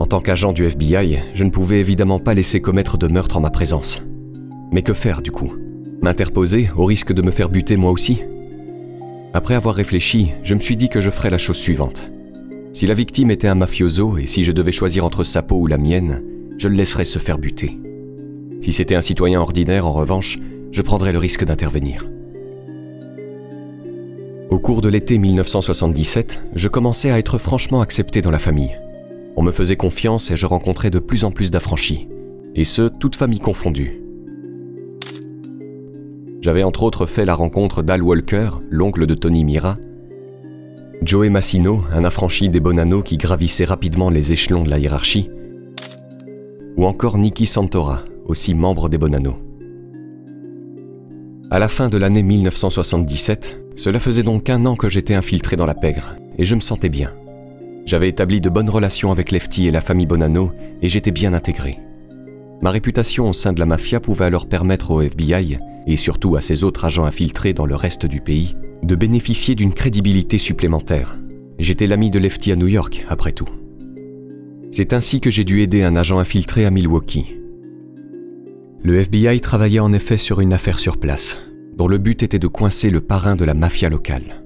En tant qu'agent du FBI, je ne pouvais évidemment pas laisser commettre de meurtre en ma présence. Mais que faire du coup? M'interposer au risque de me faire buter moi aussi? Après avoir réfléchi, je me suis dit que je ferais la chose suivante. Si la victime était un mafioso et si je devais choisir entre sa peau ou la mienne, je le laisserais se faire buter. Si c'était un citoyen ordinaire, en revanche, je prendrais le risque d'intervenir. Au cours de l'été 1977, je commençais à être franchement accepté dans la famille. On me faisait confiance et je rencontrais de plus en plus d'affranchis, et ce, toutes familles confondues. J'avais entre autres fait la rencontre d'Al Walker, l'oncle de Tony Mira, Joey Massino, un affranchi des Bonanno qui gravissait rapidement les échelons de la hiérarchie, ou encore Nicky Santora, aussi membre des Bonanno. À la fin de l'année 1977, cela faisait donc un an que j'étais infiltré dans la pègre, et je me sentais bien. J'avais établi de bonnes relations avec Lefty et la famille Bonanno, et j'étais bien intégré. Ma réputation au sein de la mafia pouvait alors permettre au FBI, et surtout à ses autres agents infiltrés dans le reste du pays, de bénéficier d'une crédibilité supplémentaire. J'étais l'ami de Lefty à New York, après tout. C'est ainsi que j'ai dû aider un agent infiltré à Milwaukee. Le FBI travaillait en effet sur une affaire sur place, dont le but était de coincer le parrain de la mafia locale.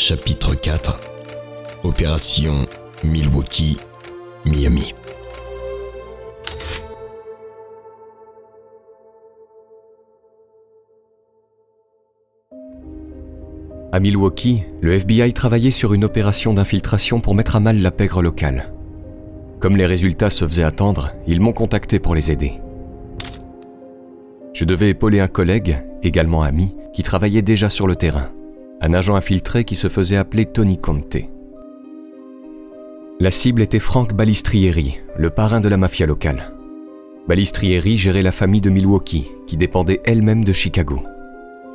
Chapitre 4 Opération Milwaukee, Miami. À Milwaukee, le FBI travaillait sur une opération d'infiltration pour mettre à mal la pègre locale. Comme les résultats se faisaient attendre, ils m'ont contacté pour les aider. Je devais épauler un collègue, également ami, qui travaillait déjà sur le terrain. Un agent infiltré qui se faisait appeler Tony Conte. La cible était Frank Balistrieri, le parrain de la mafia locale. Balistrieri gérait la famille de Milwaukee, qui dépendait elle-même de Chicago.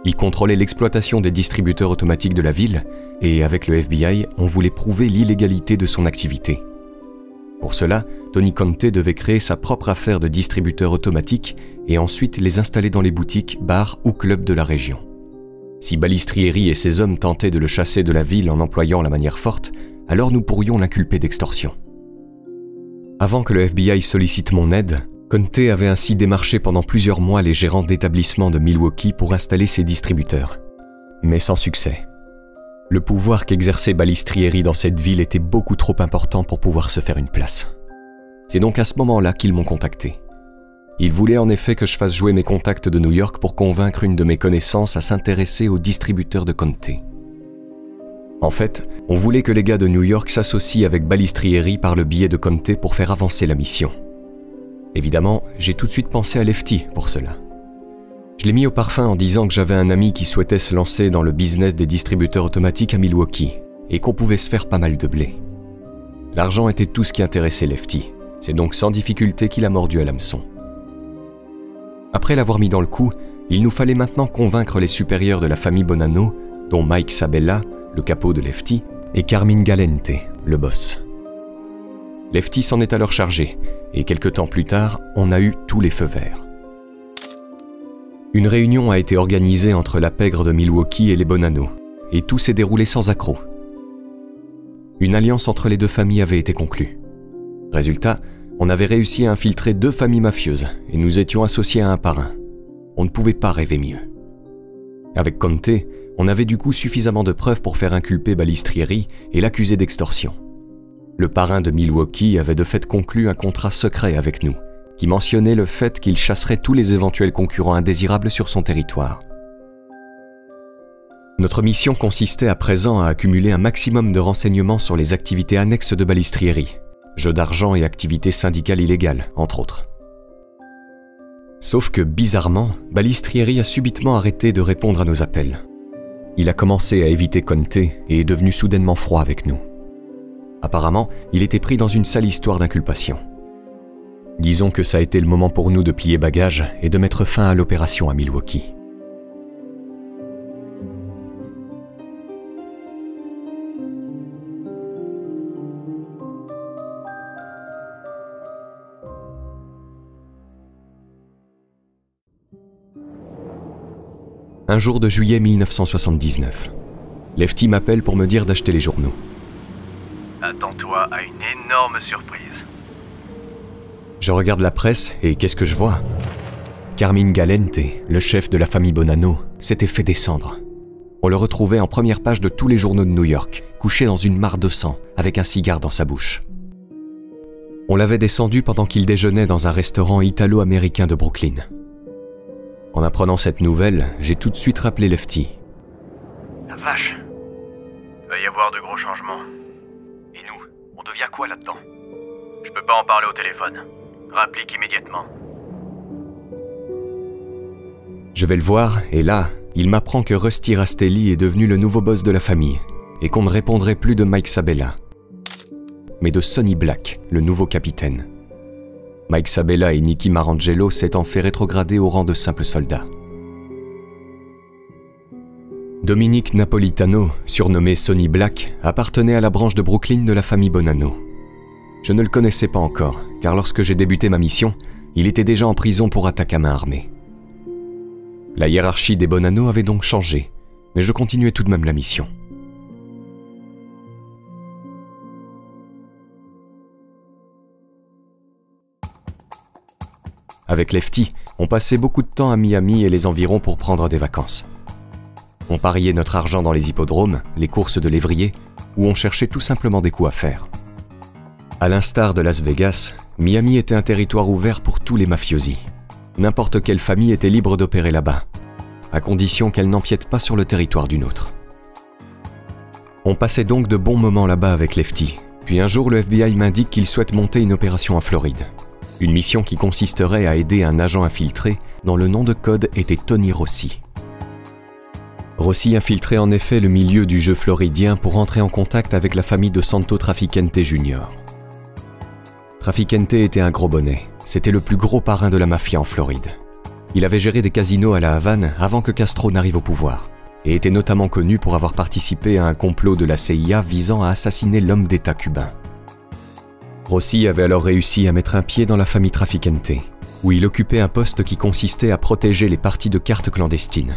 Il contrôlait l'exploitation des distributeurs automatiques de la ville, et avec le FBI, on voulait prouver l'illégalité de son activité. Pour cela, Tony Conte devait créer sa propre affaire de distributeur automatique et ensuite les installer dans les boutiques, bars ou clubs de la région. Si Balistrieri et ses hommes tentaient de le chasser de la ville en employant la manière forte, alors nous pourrions l'inculper d'extorsion. Avant que le FBI sollicite mon aide, Conte avait ainsi démarché pendant plusieurs mois les gérants d'établissements de Milwaukee pour installer ses distributeurs. Mais sans succès. Le pouvoir qu'exerçait Balistrieri dans cette ville était beaucoup trop important pour pouvoir se faire une place. C'est donc à ce moment-là qu'ils m'ont contacté. Ils voulaient en effet que je fasse jouer mes contacts de New York pour convaincre une de mes connaissances à s'intéresser aux distributeurs de Conte. En fait, on voulait que les gars de New York s'associent avec Balistrieri par le biais de Conte pour faire avancer la mission. Évidemment, j'ai tout de suite pensé à Lefty pour cela. Je l'ai mis au parfum en disant que j'avais un ami qui souhaitait se lancer dans le business des distributeurs automatiques à Milwaukee et qu'on pouvait se faire pas mal de blé. L'argent était tout ce qui intéressait Lefty. C'est donc sans difficulté qu'il a mordu à l'hameçon. Après l'avoir mis dans le coup, il nous fallait maintenant convaincre les supérieurs de la famille Bonanno, dont Mike Sabella, le capot de Lefty, et Carmine Galente, le boss. Lefty s'en est alors chargé, et quelque temps plus tard, on a eu tous les feux verts. Une réunion a été organisée entre la pègre de Milwaukee et les Bonanno, et tout s'est déroulé sans accroc. Une alliance entre les deux familles avait été conclue. Résultat, on avait réussi à infiltrer deux familles mafieuses, et nous étions associés à un parrain. On ne pouvait pas rêver mieux. Avec Conte, on avait du coup suffisamment de preuves pour faire inculper Balistrieri et l'accuser d'extorsion. Le parrain de Milwaukee avait de fait conclu un contrat secret avec nous, qui mentionnait le fait qu'il chasserait tous les éventuels concurrents indésirables sur son territoire. Notre mission consistait à présent à accumuler un maximum de renseignements sur les activités annexes de Balistrieri, jeux d'argent et activités syndicales illégales, entre autres. Sauf que, bizarrement, Balistrieri a subitement arrêté de répondre à nos appels. Il a commencé à éviter Conte et est devenu soudainement froid avec nous. Apparemment, il était pris dans une sale histoire d'inculpation. Disons que ça a été le moment pour nous de plier bagages et de mettre fin à l'opération à Milwaukee. Un jour de juillet 1979. Lefty m'appelle pour me dire d'acheter les journaux. Attends-toi à une énorme surprise. Je regarde la presse et qu'est-ce que je vois? Carmine Galente, le chef de la famille Bonanno, s'était fait descendre. On le retrouvait en première page de tous les journaux de New York, couché dans une mare de sang, avec un cigare dans sa bouche. On l'avait descendu pendant qu'il déjeunait dans un restaurant italo-américain de Brooklyn. En apprenant cette nouvelle, j'ai tout de suite rappelé Lefty. La vache. Il va y avoir de gros changements. Et nous, on devient quoi là-dedans? Je peux pas en parler au téléphone. Rapplique immédiatement. Je vais le voir, et là, il m'apprend que Rusty Rastelli est devenu le nouveau boss de la famille, et qu'on ne répondrait plus de Mike Sabella, mais de Sonny Black, le nouveau capitaine. Mike Sabella et Nicky Marangelo s'étant fait rétrograder au rang de simples soldats. Dominique Napolitano, surnommé Sonny Black, appartenait à la branche de Brooklyn de la famille Bonanno. Je ne le connaissais pas encore, car lorsque j'ai débuté ma mission, il était déjà en prison pour attaque à main armée. La hiérarchie des Bonanno avait donc changé, mais je continuais tout de même la mission. Avec Lefty, on passait beaucoup de temps à Miami et les environs pour prendre des vacances. On pariait notre argent dans les hippodromes, les courses de lévrier, ou on cherchait tout simplement des coups à faire. À l'instar de Las Vegas, Miami était un territoire ouvert pour tous les mafiosi. N'importe quelle famille était libre d'opérer là-bas, à condition qu'elle n'empiète pas sur le territoire d'une autre. On passait donc de bons moments là-bas avec Lefty, puis un jour le FBI m'indique qu'il souhaite monter une opération en Floride. Une mission qui consisterait à aider un agent infiltré dont le nom de code était Tony Rossi. Rossi infiltrait en effet le milieu du jeu floridien pour entrer en contact avec la famille de Santo Traficante Jr. Traficante était un gros bonnet. C'était le plus gros parrain de la mafia en Floride. Il avait géré des casinos à la Havane avant que Castro n'arrive au pouvoir, et était notamment connu pour avoir participé à un complot de la CIA visant à assassiner l'homme d'État cubain. Rossi avait alors réussi à mettre un pied dans la famille Traficante, où il occupait un poste qui consistait à protéger les parties de cartes clandestines.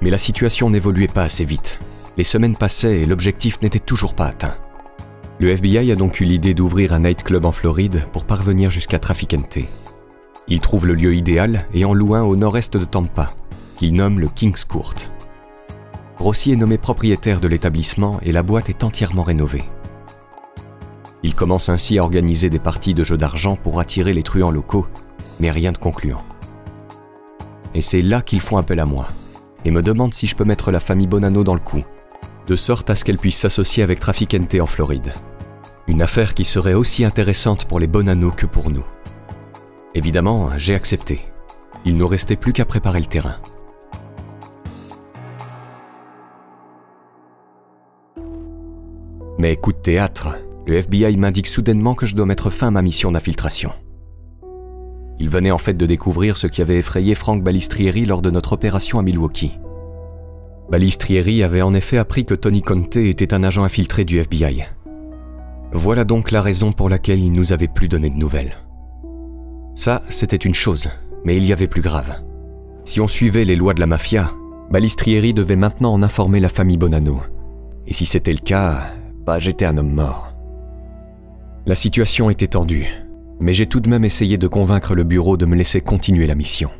Mais la situation n'évoluait pas assez vite. Les semaines passaient et l'objectif n'était toujours pas atteint. Le FBI a donc eu l'idée d'ouvrir un nightclub en Floride pour parvenir jusqu'à Traficante. Il trouve le lieu idéal et en loin au nord-est de Tampa, qu'il nomme le King's Court. Rossi est nommé propriétaire de l'établissement et la boîte est entièrement rénovée. Il commence ainsi à organiser des parties de jeux d'argent pour attirer les truands locaux, mais rien de concluant. Et c'est là qu'ils font appel à moi et me demande si je peux mettre la famille Bonanno dans le coup, de sorte à ce qu'elle puisse s'associer avec Traficante en Floride. Une affaire qui serait aussi intéressante pour les Bonanno que pour nous. Évidemment, j'ai accepté. Il nous restait plus qu'à préparer le terrain. Mais coup de théâtre, le FBI m'indique soudainement que je dois mettre fin à ma mission d'infiltration. Il venait en fait de découvrir ce qui avait effrayé Frank Balistrieri lors de notre opération à Milwaukee. Balistrieri avait en effet appris que Tony Conte était un agent infiltré du FBI. Voilà donc la raison pour laquelle il nous avait plus donné de nouvelles. Ça, c'était une chose, mais il y avait plus grave. Si on suivait les lois de la mafia, Balistrieri devait maintenant en informer la famille Bonanno. Et si c'était le cas, bah j'étais un homme mort. La situation était tendue, mais j'ai tout de même essayé de convaincre le bureau de me laisser continuer la mission.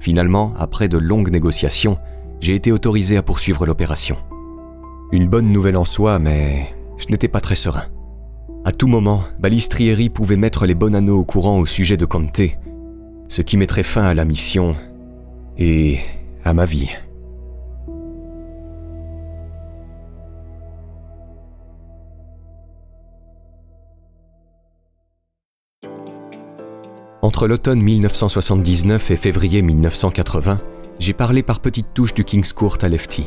Finalement, après de longues négociations, j'ai été autorisé à poursuivre l'opération. Une bonne nouvelle en soi, mais je n'étais pas très serein. À tout moment, Balistrieri pouvait mettre les Bonanno au courant au sujet de Conte, ce qui mettrait fin à la mission et à ma vie. Entre l'automne 1979 et février 1980, j'ai parlé par petites touches du King's Court à Lefty.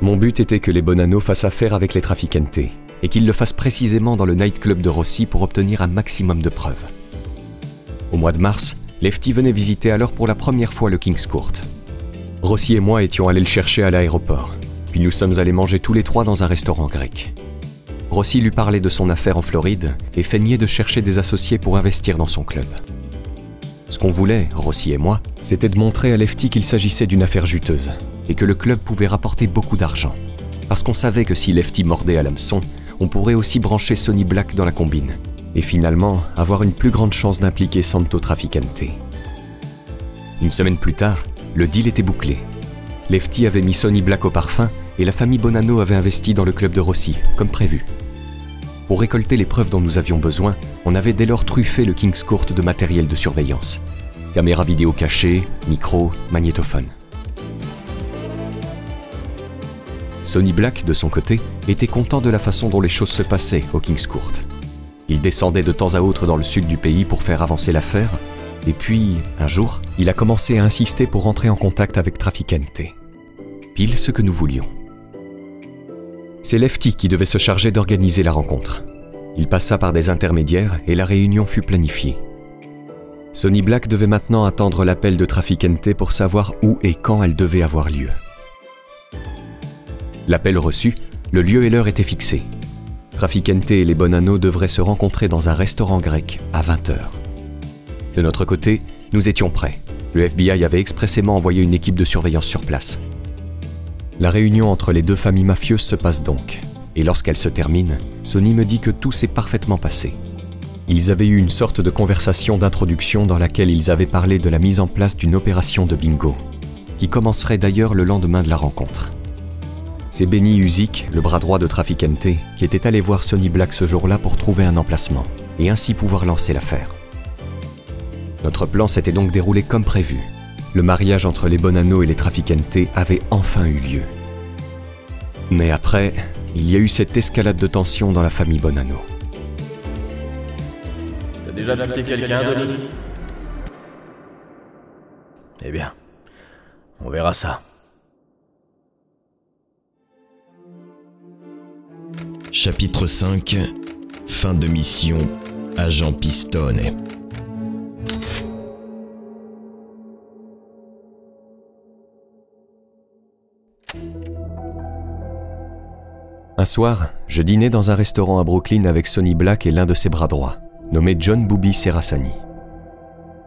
Mon but était que les Bonanno fassent affaire avec les Traficante et qu'ils le fassent précisément dans le nightclub de Rossi pour obtenir un maximum de preuves. Au mois de mars, Lefty venait visiter alors pour la première fois le King's Court. Rossi et moi étions allés le chercher à l'aéroport, puis nous sommes allés manger tous les trois dans un restaurant grec. Rossi lui parlait de son affaire en Floride et feignait de chercher des associés pour investir dans son club. Ce qu'on voulait, Rossi et moi, c'était de montrer à Lefty qu'il s'agissait d'une affaire juteuse et que le club pouvait rapporter beaucoup d'argent. Parce qu'on savait que si Lefty mordait à l'hameçon, on pourrait aussi brancher Sonny Black dans la combine et finalement avoir une plus grande chance d'impliquer Santo Traficante. Une semaine plus tard, le deal était bouclé. Lefty avait mis Sonny Black au parfum et la famille Bonanno avait investi dans le club de Rossi, comme prévu. Pour récolter les preuves dont nous avions besoin, on avait dès lors truffé le King's Court de matériel de surveillance. Caméra vidéo cachée, micro, magnétophone. Sonny Black, de son côté, était content de la façon dont les choses se passaient au King's Court. Il descendait de temps à autre dans le sud du pays pour faire avancer l'affaire, et puis, un jour, il a commencé à insister pour entrer en contact avec Traficante. Pile ce que nous voulions. C'est Lefty qui devait se charger d'organiser la rencontre. Il passa par des intermédiaires et la réunion fut planifiée. Sonny Black devait maintenant attendre l'appel de Traficante pour savoir où et quand elle devait avoir lieu. L'appel reçu, le lieu et l'heure étaient fixés. Traficante et les Bonanno devraient se rencontrer dans un restaurant grec à 20h. De notre côté, nous étions prêts. Le FBI avait expressément envoyé une équipe de surveillance sur place. La réunion entre les deux familles mafieuses se passe donc, et lorsqu'elle se termine, Sonny me dit que tout s'est parfaitement passé. Ils avaient eu une sorte de conversation d'introduction dans laquelle ils avaient parlé de la mise en place d'une opération de bingo, qui commencerait d'ailleurs le lendemain de la rencontre. C'est Benny Uzik, le bras droit de Traficante, qui était allé voir Sonny Black ce jour-là pour trouver un emplacement, et ainsi pouvoir lancer l'affaire. Notre plan s'était donc déroulé comme prévu, le mariage entre les Bonanno et les Traficante avait enfin eu lieu. Mais après, il y a eu cette escalade de tension dans la famille Bonanno. T'as déjà buté quelqu'un, Denis? Eh bien, on verra ça. Chapitre 5 Fin de mission Agent Pistone. Un soir, je dînais dans un restaurant à Brooklyn avec Sonny Black et l'un de ses bras droits, nommé John Booby Serasani.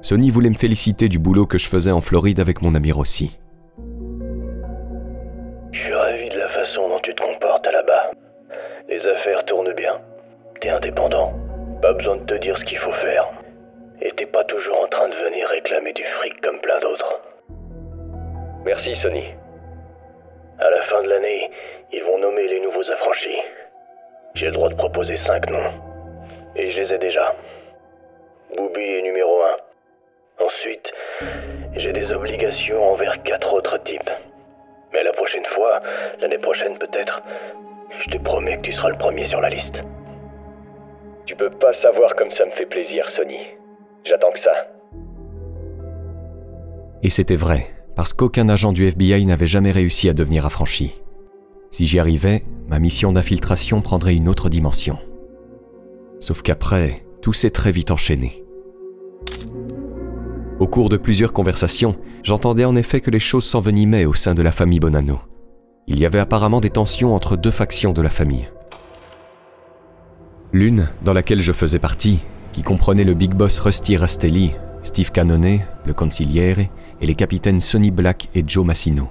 Sonny voulait me féliciter du boulot que je faisais en Floride avec mon ami Rossi. Je suis ravi de la façon dont tu te comportes là-bas. Les affaires tournent bien. T'es indépendant. Pas besoin de te dire ce qu'il faut faire. Et t'es pas toujours en train de venir réclamer du fric comme plein d'autres. Merci, Sonny. À la fin de l'année, ils vont nommer les nouveaux affranchis. J'ai le droit de proposer cinq noms. Et je les ai déjà. Booby est numéro un. Ensuite, j'ai des obligations envers quatre autres types. Mais la prochaine fois, l'année prochaine peut-être, je te promets que tu seras le premier sur la liste. Tu peux pas savoir comme ça me fait plaisir, Sonny. J'attends que ça. Et c'était vrai, parce qu'aucun agent du FBI n'avait jamais réussi à devenir affranchi. Si j'y arrivais, ma mission d'infiltration prendrait une autre dimension. Sauf qu'après, tout s'est très vite enchaîné. Au cours de plusieurs conversations, j'entendais en effet que les choses s'envenimaient au sein de la famille Bonanno. Il y avait apparemment des tensions entre deux factions de la famille. L'une, dans laquelle je faisais partie, qui comprenait le big boss Rusty Rastelli, Steve Cannone, le consigliere, et les capitaines Sonny Black et Joe Massino.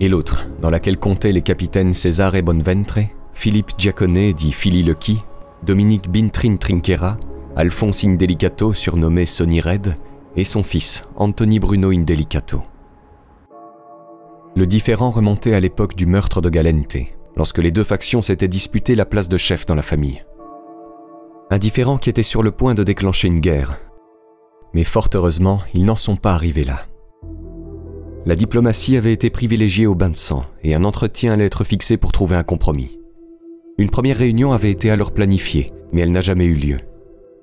Et l'autre, dans laquelle comptaient les capitaines Cesare Bonventre, Philippe Giacone dit Philly Lucky, Dominique Bintrin Trinquera, Alphonse Indelicato surnommé Sonny Red, et son fils, Anthony Bruno Indelicato. Le différend remontait à l'époque du meurtre de Galente, lorsque les deux factions s'étaient disputées la place de chef dans la famille. Un différend qui était sur le point de déclencher une guerre. Mais fort heureusement, ils n'en sont pas arrivés là. La diplomatie avait été privilégiée au bain de sang et un entretien allait être fixé pour trouver un compromis. Une première réunion avait été alors planifiée, mais elle n'a jamais eu lieu.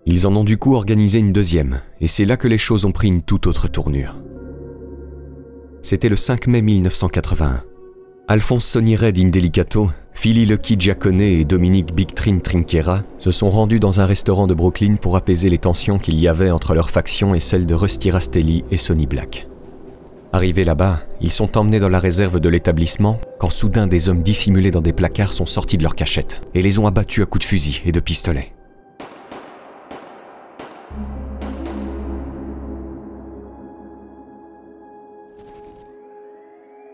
Ils en ont du coup organisé une deuxième, et c'est là que les choses ont pris une toute autre tournure. C'était le 5 mai 1981. Alphonse Soniré d'Indelicato, Philly Lucky Giacone et Dominique Bictrin Trinquera se sont rendus dans un restaurant de Brooklyn pour apaiser les tensions qu'il y avait entre leur faction et celle de Rusty Rastelli et Sonny Black. Arrivés là-bas, ils sont emmenés dans la réserve de l'établissement quand soudain des hommes dissimulés dans des placards sont sortis de leur cachette et les ont abattus à coups de fusil et de pistolet.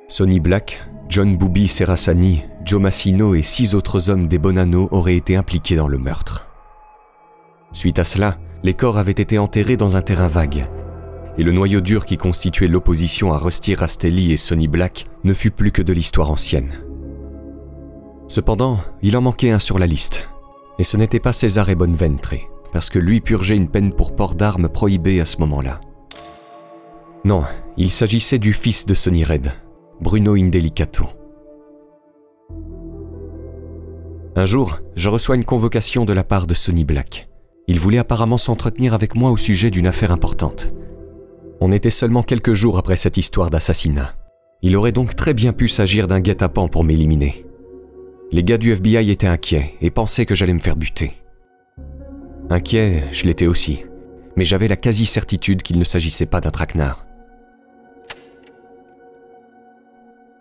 Sonny Black, John Booby Serasani, Joe Massino et six autres hommes des Bonanno auraient été impliqués dans le meurtre. Suite à cela, les corps avaient été enterrés dans un terrain vague, et le noyau dur qui constituait l'opposition à Rusty Rastelli et Sonny Black ne fut plus que de l'histoire ancienne. Cependant, il en manquait un sur la liste, et ce n'était pas Cesare Bonventre, parce que lui purgeait une peine pour port d'armes prohibée à ce moment-là. Non, il s'agissait du fils de Sonny Red, Bruno Indelicato. Un jour, je reçois une convocation de la part de Sonny Black. Il voulait apparemment s'entretenir avec moi au sujet d'une affaire importante. On était seulement quelques jours après cette histoire d'assassinat. Il aurait donc très bien pu s'agir d'un guet-apens pour m'éliminer. Les gars du FBI étaient inquiets et pensaient que j'allais me faire buter. Inquiet, je l'étais aussi, mais j'avais la quasi-certitude qu'il ne s'agissait pas d'un traquenard.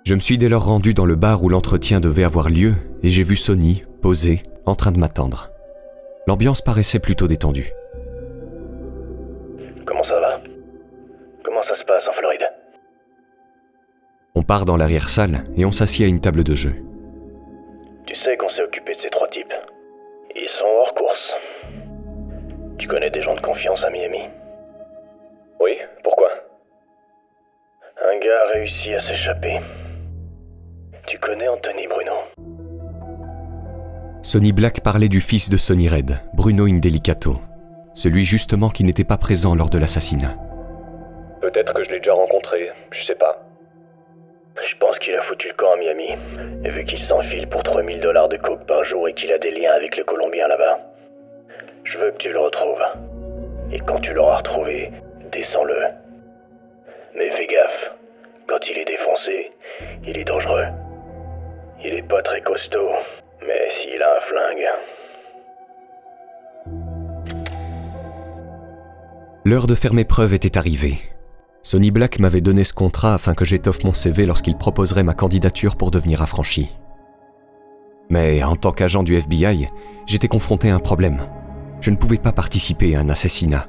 Je me suis dès lors rendu dans le bar où l'entretien devait avoir lieu et j'ai vu Sonny, posé, en train de m'attendre. L'ambiance paraissait plutôt détendue. Comment ça va? Comment ça se passe en Floride On part dans l'arrière-salle et on s'assied à une table de jeu. Tu sais qu'on s'est occupé de ces trois types. Ils sont hors course. Tu connais des gens de confiance à Miami Oui, pourquoi Un gars a réussi à s'échapper. Tu connais Anthony Bruno Sonny Black parlait du fils de Sonny Red, Bruno Indelicato, celui justement qui n'était pas présent lors de l'assassinat. Peut-être que je l'ai déjà rencontré, je sais pas. Je pense qu'il a foutu le camp à Miami. Et vu qu'il s'enfile pour 3000 dollars de coke par jour et qu'il a des liens avec les Colombiens là-bas. Je veux que tu le retrouves. Et quand tu l'auras retrouvé, descends-le. Mais fais gaffe, quand il est défoncé, il est dangereux. Il est pas très costaud, mais s'il a un flingue. L'heure de faire mes preuves était arrivée. Sonny Black m'avait donné ce contrat afin que j'étoffe mon CV lorsqu'il proposerait ma candidature pour devenir affranchi. Mais en tant qu'agent du FBI, j'étais confronté à un problème. Je ne pouvais pas participer à un assassinat.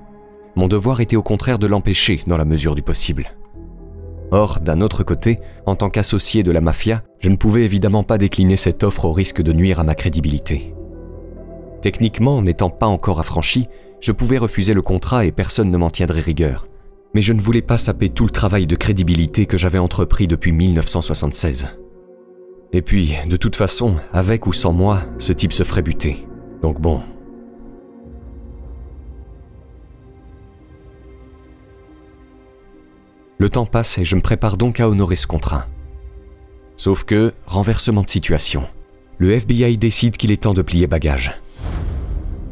Mon devoir était au contraire de l'empêcher dans la mesure du possible. Or, d'un autre côté, en tant qu'associé de la mafia, je ne pouvais évidemment pas décliner cette offre au risque de nuire à ma crédibilité. Techniquement, n'étant pas encore affranchi, je pouvais refuser le contrat et personne ne m'en tiendrait rigueur. Mais je ne voulais pas saper tout le travail de crédibilité que j'avais entrepris depuis 1976. Et puis, de toute façon, avec ou sans moi, ce type se ferait buter. Donc bon. Le temps passe et je me prépare donc à honorer ce contrat. Sauf que, renversement de situation, le FBI décide qu'il est temps de plier bagage.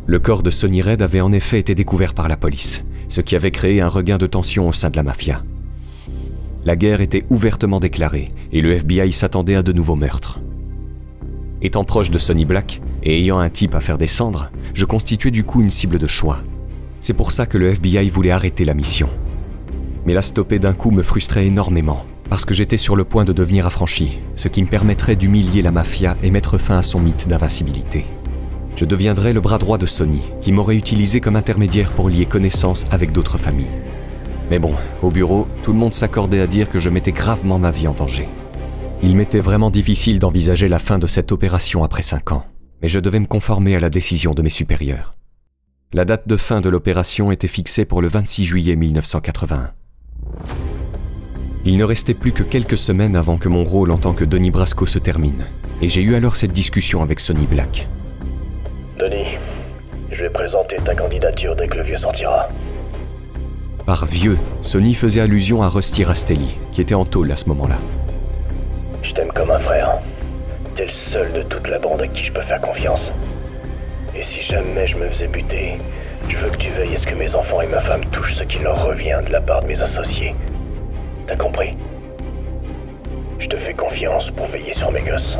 Le corps de Sonny Red avait en effet été découvert par la police, ce qui avait créé un regain de tension au sein de la mafia. La guerre était ouvertement déclarée et le FBI s'attendait à de nouveaux meurtres. Étant proche de Sonny Black et ayant un type à faire descendre, je constituais du coup une cible de choix. C'est pour ça que le FBI voulait arrêter la mission. Mais la stopper d'un coup me frustrait énormément, parce que j'étais sur le point de devenir affranchi, ce qui me permettrait d'humilier la mafia et mettre fin à son mythe d'invincibilité. Je deviendrais le bras droit de Sonny, qui m'aurait utilisé comme intermédiaire pour lier connaissance avec d'autres familles. Mais bon, au bureau, tout le monde s'accordait à dire que je mettais gravement ma vie en danger. Il m'était vraiment difficile d'envisager la fin de cette opération après cinq ans, mais je devais me conformer à la décision de mes supérieurs. La date de fin de l'opération était fixée pour le 26 juillet 1981. Il ne restait plus que quelques semaines avant que mon rôle en tant que Denis Brasco se termine, et j'ai eu alors cette discussion avec Sonny Black. Denis, je vais présenter ta candidature dès que le vieux sortira. Par vieux, Sonny faisait allusion à Rusty Rastelli, qui était en tôle à ce moment-là. Je t'aime comme un frère. T'es le seul de toute la bande à qui je peux faire confiance. Et si jamais je me faisais buter, je veux que tu veilles à ce que mes enfants et ma femme touchent ce qui leur revient de la part de mes associés. T'as compris? Je te fais confiance pour veiller sur mes gosses.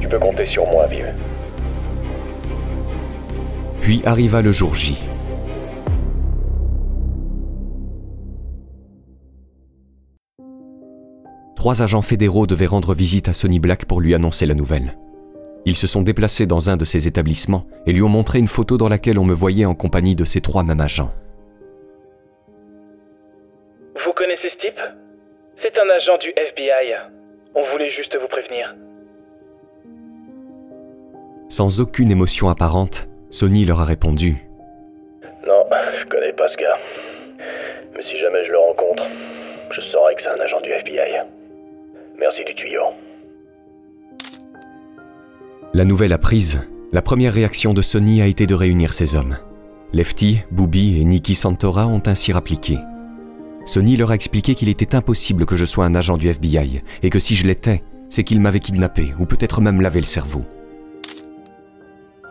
Tu peux compter sur moi, vieux. Puis arriva le jour J. Trois agents fédéraux devaient rendre visite à Sonny Black pour lui annoncer la nouvelle. Ils se sont déplacés dans un de ses établissements et lui ont montré une photo dans laquelle on me voyait en compagnie de ces trois mêmes agents. Vous connaissez ce type? C'est un agent du FBI. On voulait juste vous prévenir. Sans aucune émotion apparente, Sonny leur a répondu Non, je connais pas ce gars. Mais si jamais je le rencontre, je saurai que c'est un agent du FBI. Merci du tuyau. La nouvelle apprise, la première réaction de Sonny a été de réunir ses hommes. Lefty, Booby et Nicky Santora ont ainsi rappliqué. Sonny leur a expliqué qu'il était impossible que je sois un agent du FBI et que si je l'étais, c'est qu'il m'avait kidnappé ou peut-être même lavé le cerveau.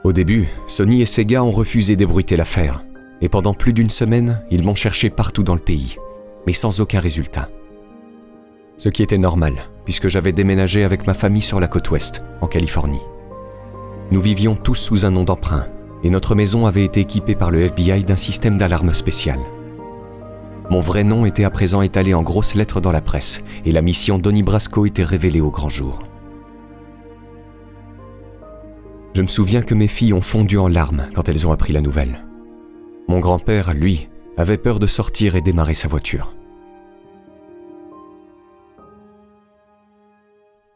Au début, Sonny et ses gars ont refusé d'ébruiter l'affaire, et pendant plus d'une semaine, ils m'ont cherché partout dans le pays, mais sans aucun résultat. Ce qui était normal, puisque j'avais déménagé avec ma famille sur la côte ouest, en Californie. Nous vivions tous sous un nom d'emprunt, et notre maison avait été équipée par le FBI d'un système d'alarme spécial. Mon vrai nom était à présent étalé en grosses lettres dans la presse, et la mission Donnie Brasco était révélée au grand jour. Je me souviens que mes filles ont fondu en larmes quand elles ont appris la nouvelle. Mon grand-père, lui, avait peur de sortir et démarrer sa voiture.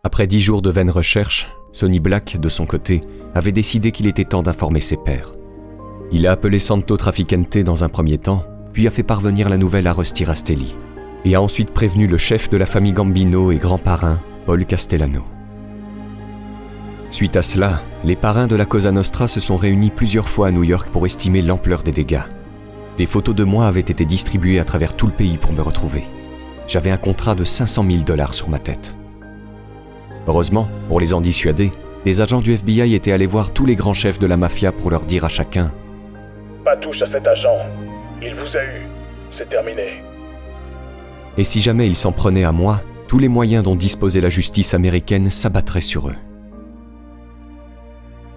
Après dix jours de vaines recherches, Sonny Black, de son côté, avait décidé qu'il était temps d'informer ses pairs. Il a appelé Santo Traficante dans un premier temps, puis a fait parvenir la nouvelle à Rusty Rastelli, et a ensuite prévenu le chef de la famille Gambino et grand parrain, Paul Castellano. Suite à cela, les parrains de la Cosa Nostra se sont réunis plusieurs fois à New York pour estimer l'ampleur des dégâts. Des photos de moi avaient été distribuées à travers tout le pays pour me retrouver. J'avais un contrat de 500 000 dollars sur ma tête. Heureusement, pour les en dissuader, des agents du FBI étaient allés voir tous les grands chefs de la mafia pour leur dire à chacun Pas touche à cet agent. Il vous a eu. C'est terminé. Et si jamais ils s'en prenaient à moi, tous les moyens dont disposait la justice américaine s'abattraient sur eux.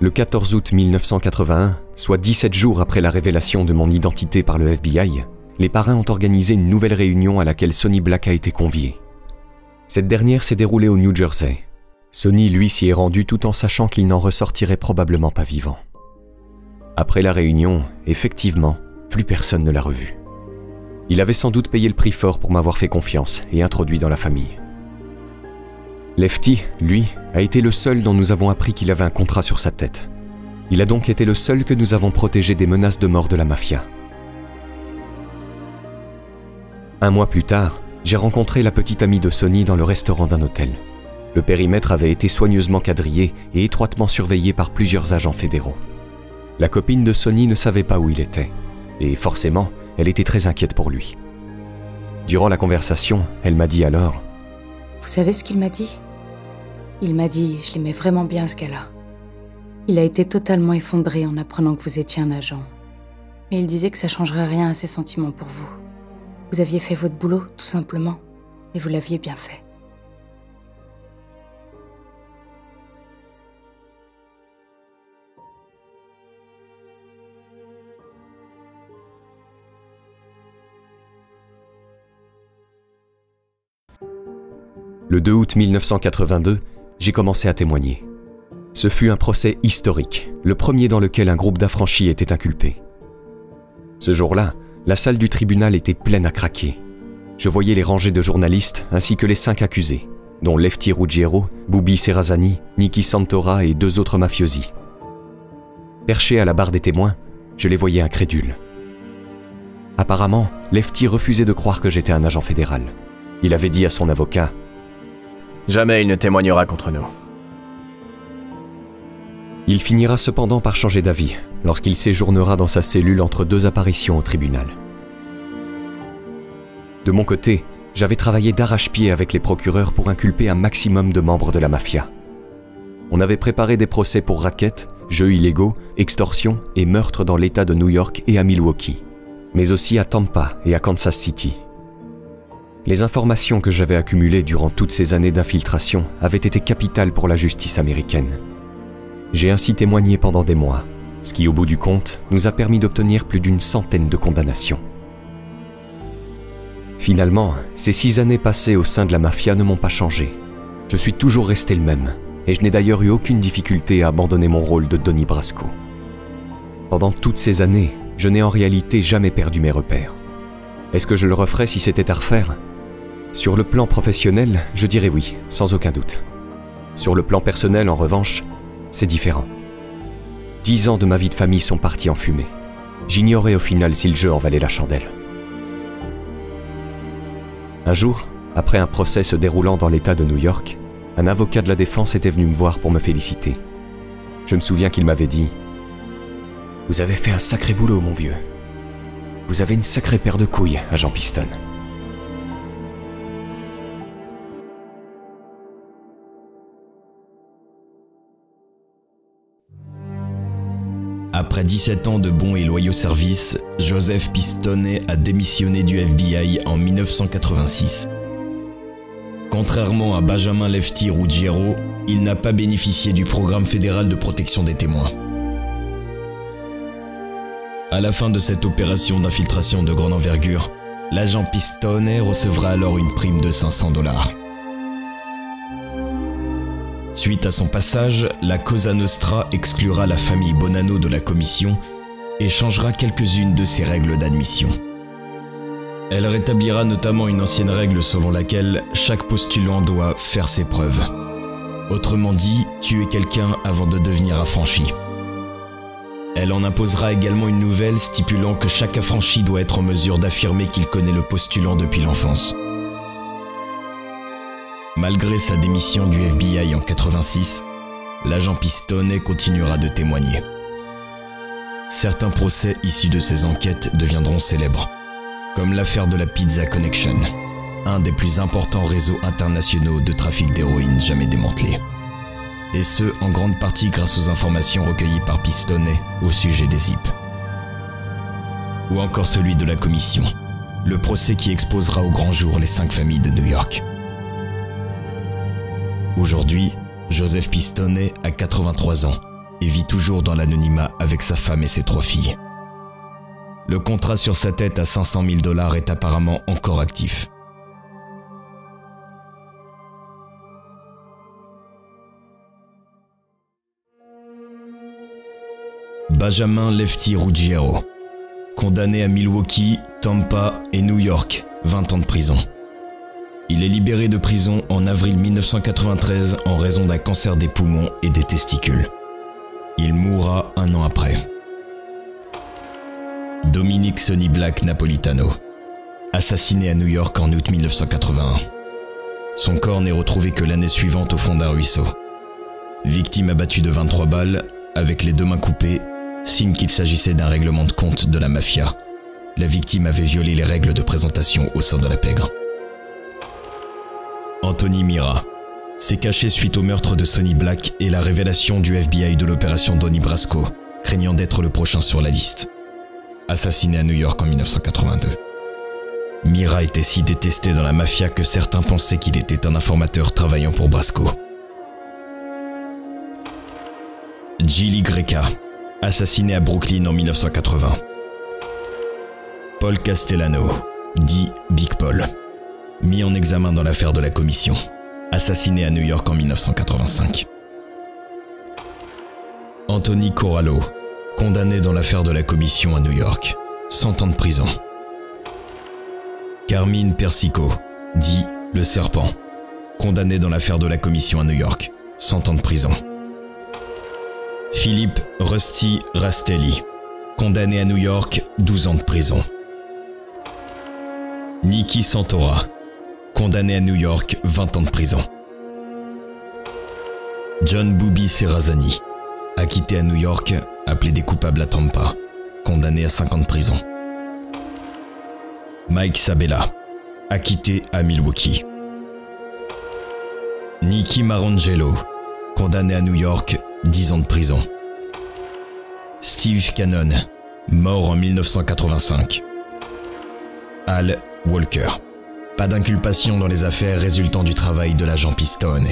Le 14 août 1981, soit 17 jours après la révélation de mon identité par le FBI, les parrains ont organisé une nouvelle réunion à laquelle Sonny Black a été convié. Cette dernière s'est déroulée au New Jersey. Sonny, lui, s'y est rendu tout en sachant qu'il n'en ressortirait probablement pas vivant. Après la réunion, effectivement, plus personne ne l'a revu. Il avait sans doute payé le prix fort pour m'avoir fait confiance et introduit dans la famille. Lefty, lui, a été le seul dont nous avons appris qu'il avait un contrat sur sa tête. Il a donc été le seul que nous avons protégé des menaces de mort de la mafia. Un mois plus tard, j'ai rencontré la petite amie de Sonny dans le restaurant d'un hôtel. Le périmètre avait été soigneusement quadrillé et étroitement surveillé par plusieurs agents fédéraux. La copine de Sonny ne savait pas où il était, et forcément, elle était très inquiète pour lui. Durant la conversation, elle m'a dit alors Vous savez ce qu'il m'a dit? Il m'a dit, je l'aimais vraiment bien ce gars-là. Il a été totalement effondré en apprenant que vous étiez un agent. Mais il disait que ça changerait rien à ses sentiments pour vous. Vous aviez fait votre boulot, tout simplement, et vous l'aviez bien fait. Le 2 août 1982, j'ai commencé à témoigner. Ce fut un procès historique, le premier dans lequel un groupe d'affranchis était inculpé. Ce jour-là, la salle du tribunal était pleine à craquer. Je voyais les rangées de journalistes ainsi que les cinq accusés, dont Lefty Ruggiero, Boubi Serrazani, Niki Santora et deux autres mafiosi. Perché à la barre des témoins, je les voyais incrédules. Apparemment, Lefty refusait de croire que j'étais un agent fédéral. Il avait dit à son avocat Jamais il ne témoignera contre nous. Il finira cependant par changer d'avis lorsqu'il séjournera dans sa cellule entre deux apparitions au tribunal. De mon côté, j'avais travaillé d'arrache-pied avec les procureurs pour inculper un maximum de membres de la mafia. On avait préparé des procès pour raquettes, jeux illégaux, extorsion et meurtres dans l'État de New York et à Milwaukee, mais aussi à Tampa et à Kansas City. Les informations que j'avais accumulées durant toutes ces années d'infiltration avaient été capitales pour la justice américaine. J'ai ainsi témoigné pendant des mois, ce qui au bout du compte nous a permis d'obtenir plus d'une centaine de condamnations. Finalement, ces six années passées au sein de la mafia ne m'ont pas changé. Je suis toujours resté le même, et je n'ai d'ailleurs eu aucune difficulté à abandonner mon rôle de Donnie Brasco. Pendant toutes ces années, je n'ai en réalité jamais perdu mes repères. Est-ce que je le referais si c'était à refaire? Sur le plan professionnel, je dirais oui, sans aucun doute. Sur le plan personnel, en revanche, c'est différent. Dix ans de ma vie de famille sont partis en fumée. J'ignorais au final si le jeu en valait la chandelle. Un jour, après un procès se déroulant dans l'État de New York, un avocat de la défense était venu me voir pour me féliciter. Je me souviens qu'il m'avait dit ⁇ Vous avez fait un sacré boulot, mon vieux. Vous avez une sacrée paire de couilles, agent Piston. ⁇ Après 17 ans de bons et loyaux services, Joseph Pistone a démissionné du FBI en 1986. Contrairement à Benjamin Lefty Ruggiero, il n'a pas bénéficié du programme fédéral de protection des témoins. À la fin de cette opération d'infiltration de grande envergure, l'agent Pistone recevra alors une prime de 500 dollars. Suite à son passage, la Cosa Nostra exclura la famille Bonanno de la commission et changera quelques-unes de ses règles d'admission. Elle rétablira notamment une ancienne règle selon laquelle chaque postulant doit faire ses preuves. Autrement dit, tuer quelqu'un avant de devenir affranchi. Elle en imposera également une nouvelle stipulant que chaque affranchi doit être en mesure d'affirmer qu'il connaît le postulant depuis l'enfance. Malgré sa démission du FBI en 86, l'agent Pistone continuera de témoigner. Certains procès issus de ces enquêtes deviendront célèbres, comme l'affaire de la Pizza Connection, un des plus importants réseaux internationaux de trafic d'héroïne jamais démantelés. Et ce, en grande partie grâce aux informations recueillies par Pistone au sujet des ZIP. Ou encore celui de la commission, Le procès qui exposera au grand jour les cinq familles de New York. Aujourd'hui, Joseph Pistonnet a 83 ans et vit toujours dans l'anonymat avec sa femme et ses trois filles. Le contrat sur sa tête à 500 000 dollars est apparemment encore actif. Benjamin Lefty Ruggiero, condamné à Milwaukee, Tampa et New York, 20 ans de prison. Il est libéré de prison en avril 1993 en raison d'un cancer des poumons et des testicules. Il mourra un an après. Dominique Sonny Black Napolitano, assassiné à New York en août 1981. Son corps n'est retrouvé que l'année suivante au fond d'un ruisseau. Victime abattue de 23 balles, avec les deux mains coupées, signe qu'il s'agissait d'un règlement de compte de la mafia. La victime avait violé les règles de présentation au sein de la pègre. Anthony Mira s'est caché suite au meurtre de Sonny Black et la révélation du FBI de l'opération Donnie Brasco, craignant d'être le prochain sur la liste. Assassiné à New York en 1982. Mira était si détesté dans la mafia que certains pensaient qu'il était un informateur travaillant pour Brasco. Gilly Greca assassiné à Brooklyn en 1980. Paul Castellano, dit Big Paul, mis en examen dans l'affaire de la commission, assassiné à New York en 1985. Anthony Corallo, condamné dans l'affaire de la commission à New York, 100 ans de prison. Carmine Persico, dit Le Serpent, condamné dans l'affaire de la commission à New York, 100 ans de prison. Philippe Rusty Rastelli, condamné à New York, 12 ans de prison. Nikki Santora, condamné à New York, 20 ans de prison. John Booby Serrazani, acquitté à New York, appelé des coupables à Tampa, condamné à 5 ans de prison. Mike Sabella, acquitté à Milwaukee. Nicky Marangelo, condamné à New York, 10 ans de prison. Steve Cannon, mort en 1985. Al Walker. Pas d'inculpation dans les affaires résultant du travail de l'agent Pistone.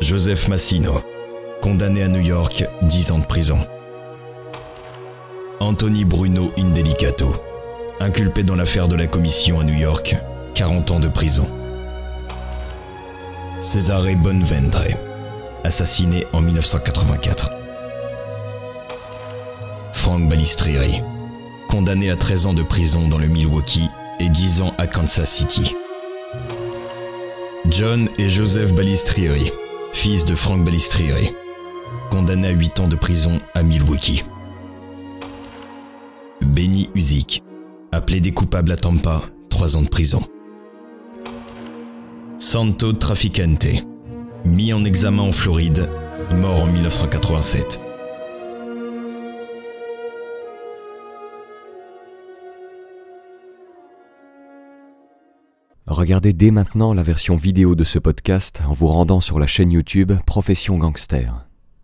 Joseph Massino, condamné à New York, 10 ans de prison. Anthony Bruno Indelicato, inculpé dans l'affaire de la commission à New York, 40 ans de prison. Cesare Bonvendre, assassiné en 1984. Frank Balistrieri, condamné à 13 ans de prison dans le Milwaukee et 10 ans à Kansas City. John et Joseph Balistrieri, fils de Frank Balistrieri, condamné à 8 ans de prison à Milwaukee. Benny Uzik, appelé des coupables à Tampa, 3 ans de prison. Santo Traficante, mis en examen en Floride, mort en 1987. Regardez dès maintenant la version vidéo de ce podcast en vous rendant sur la chaîne YouTube Profession Gangster.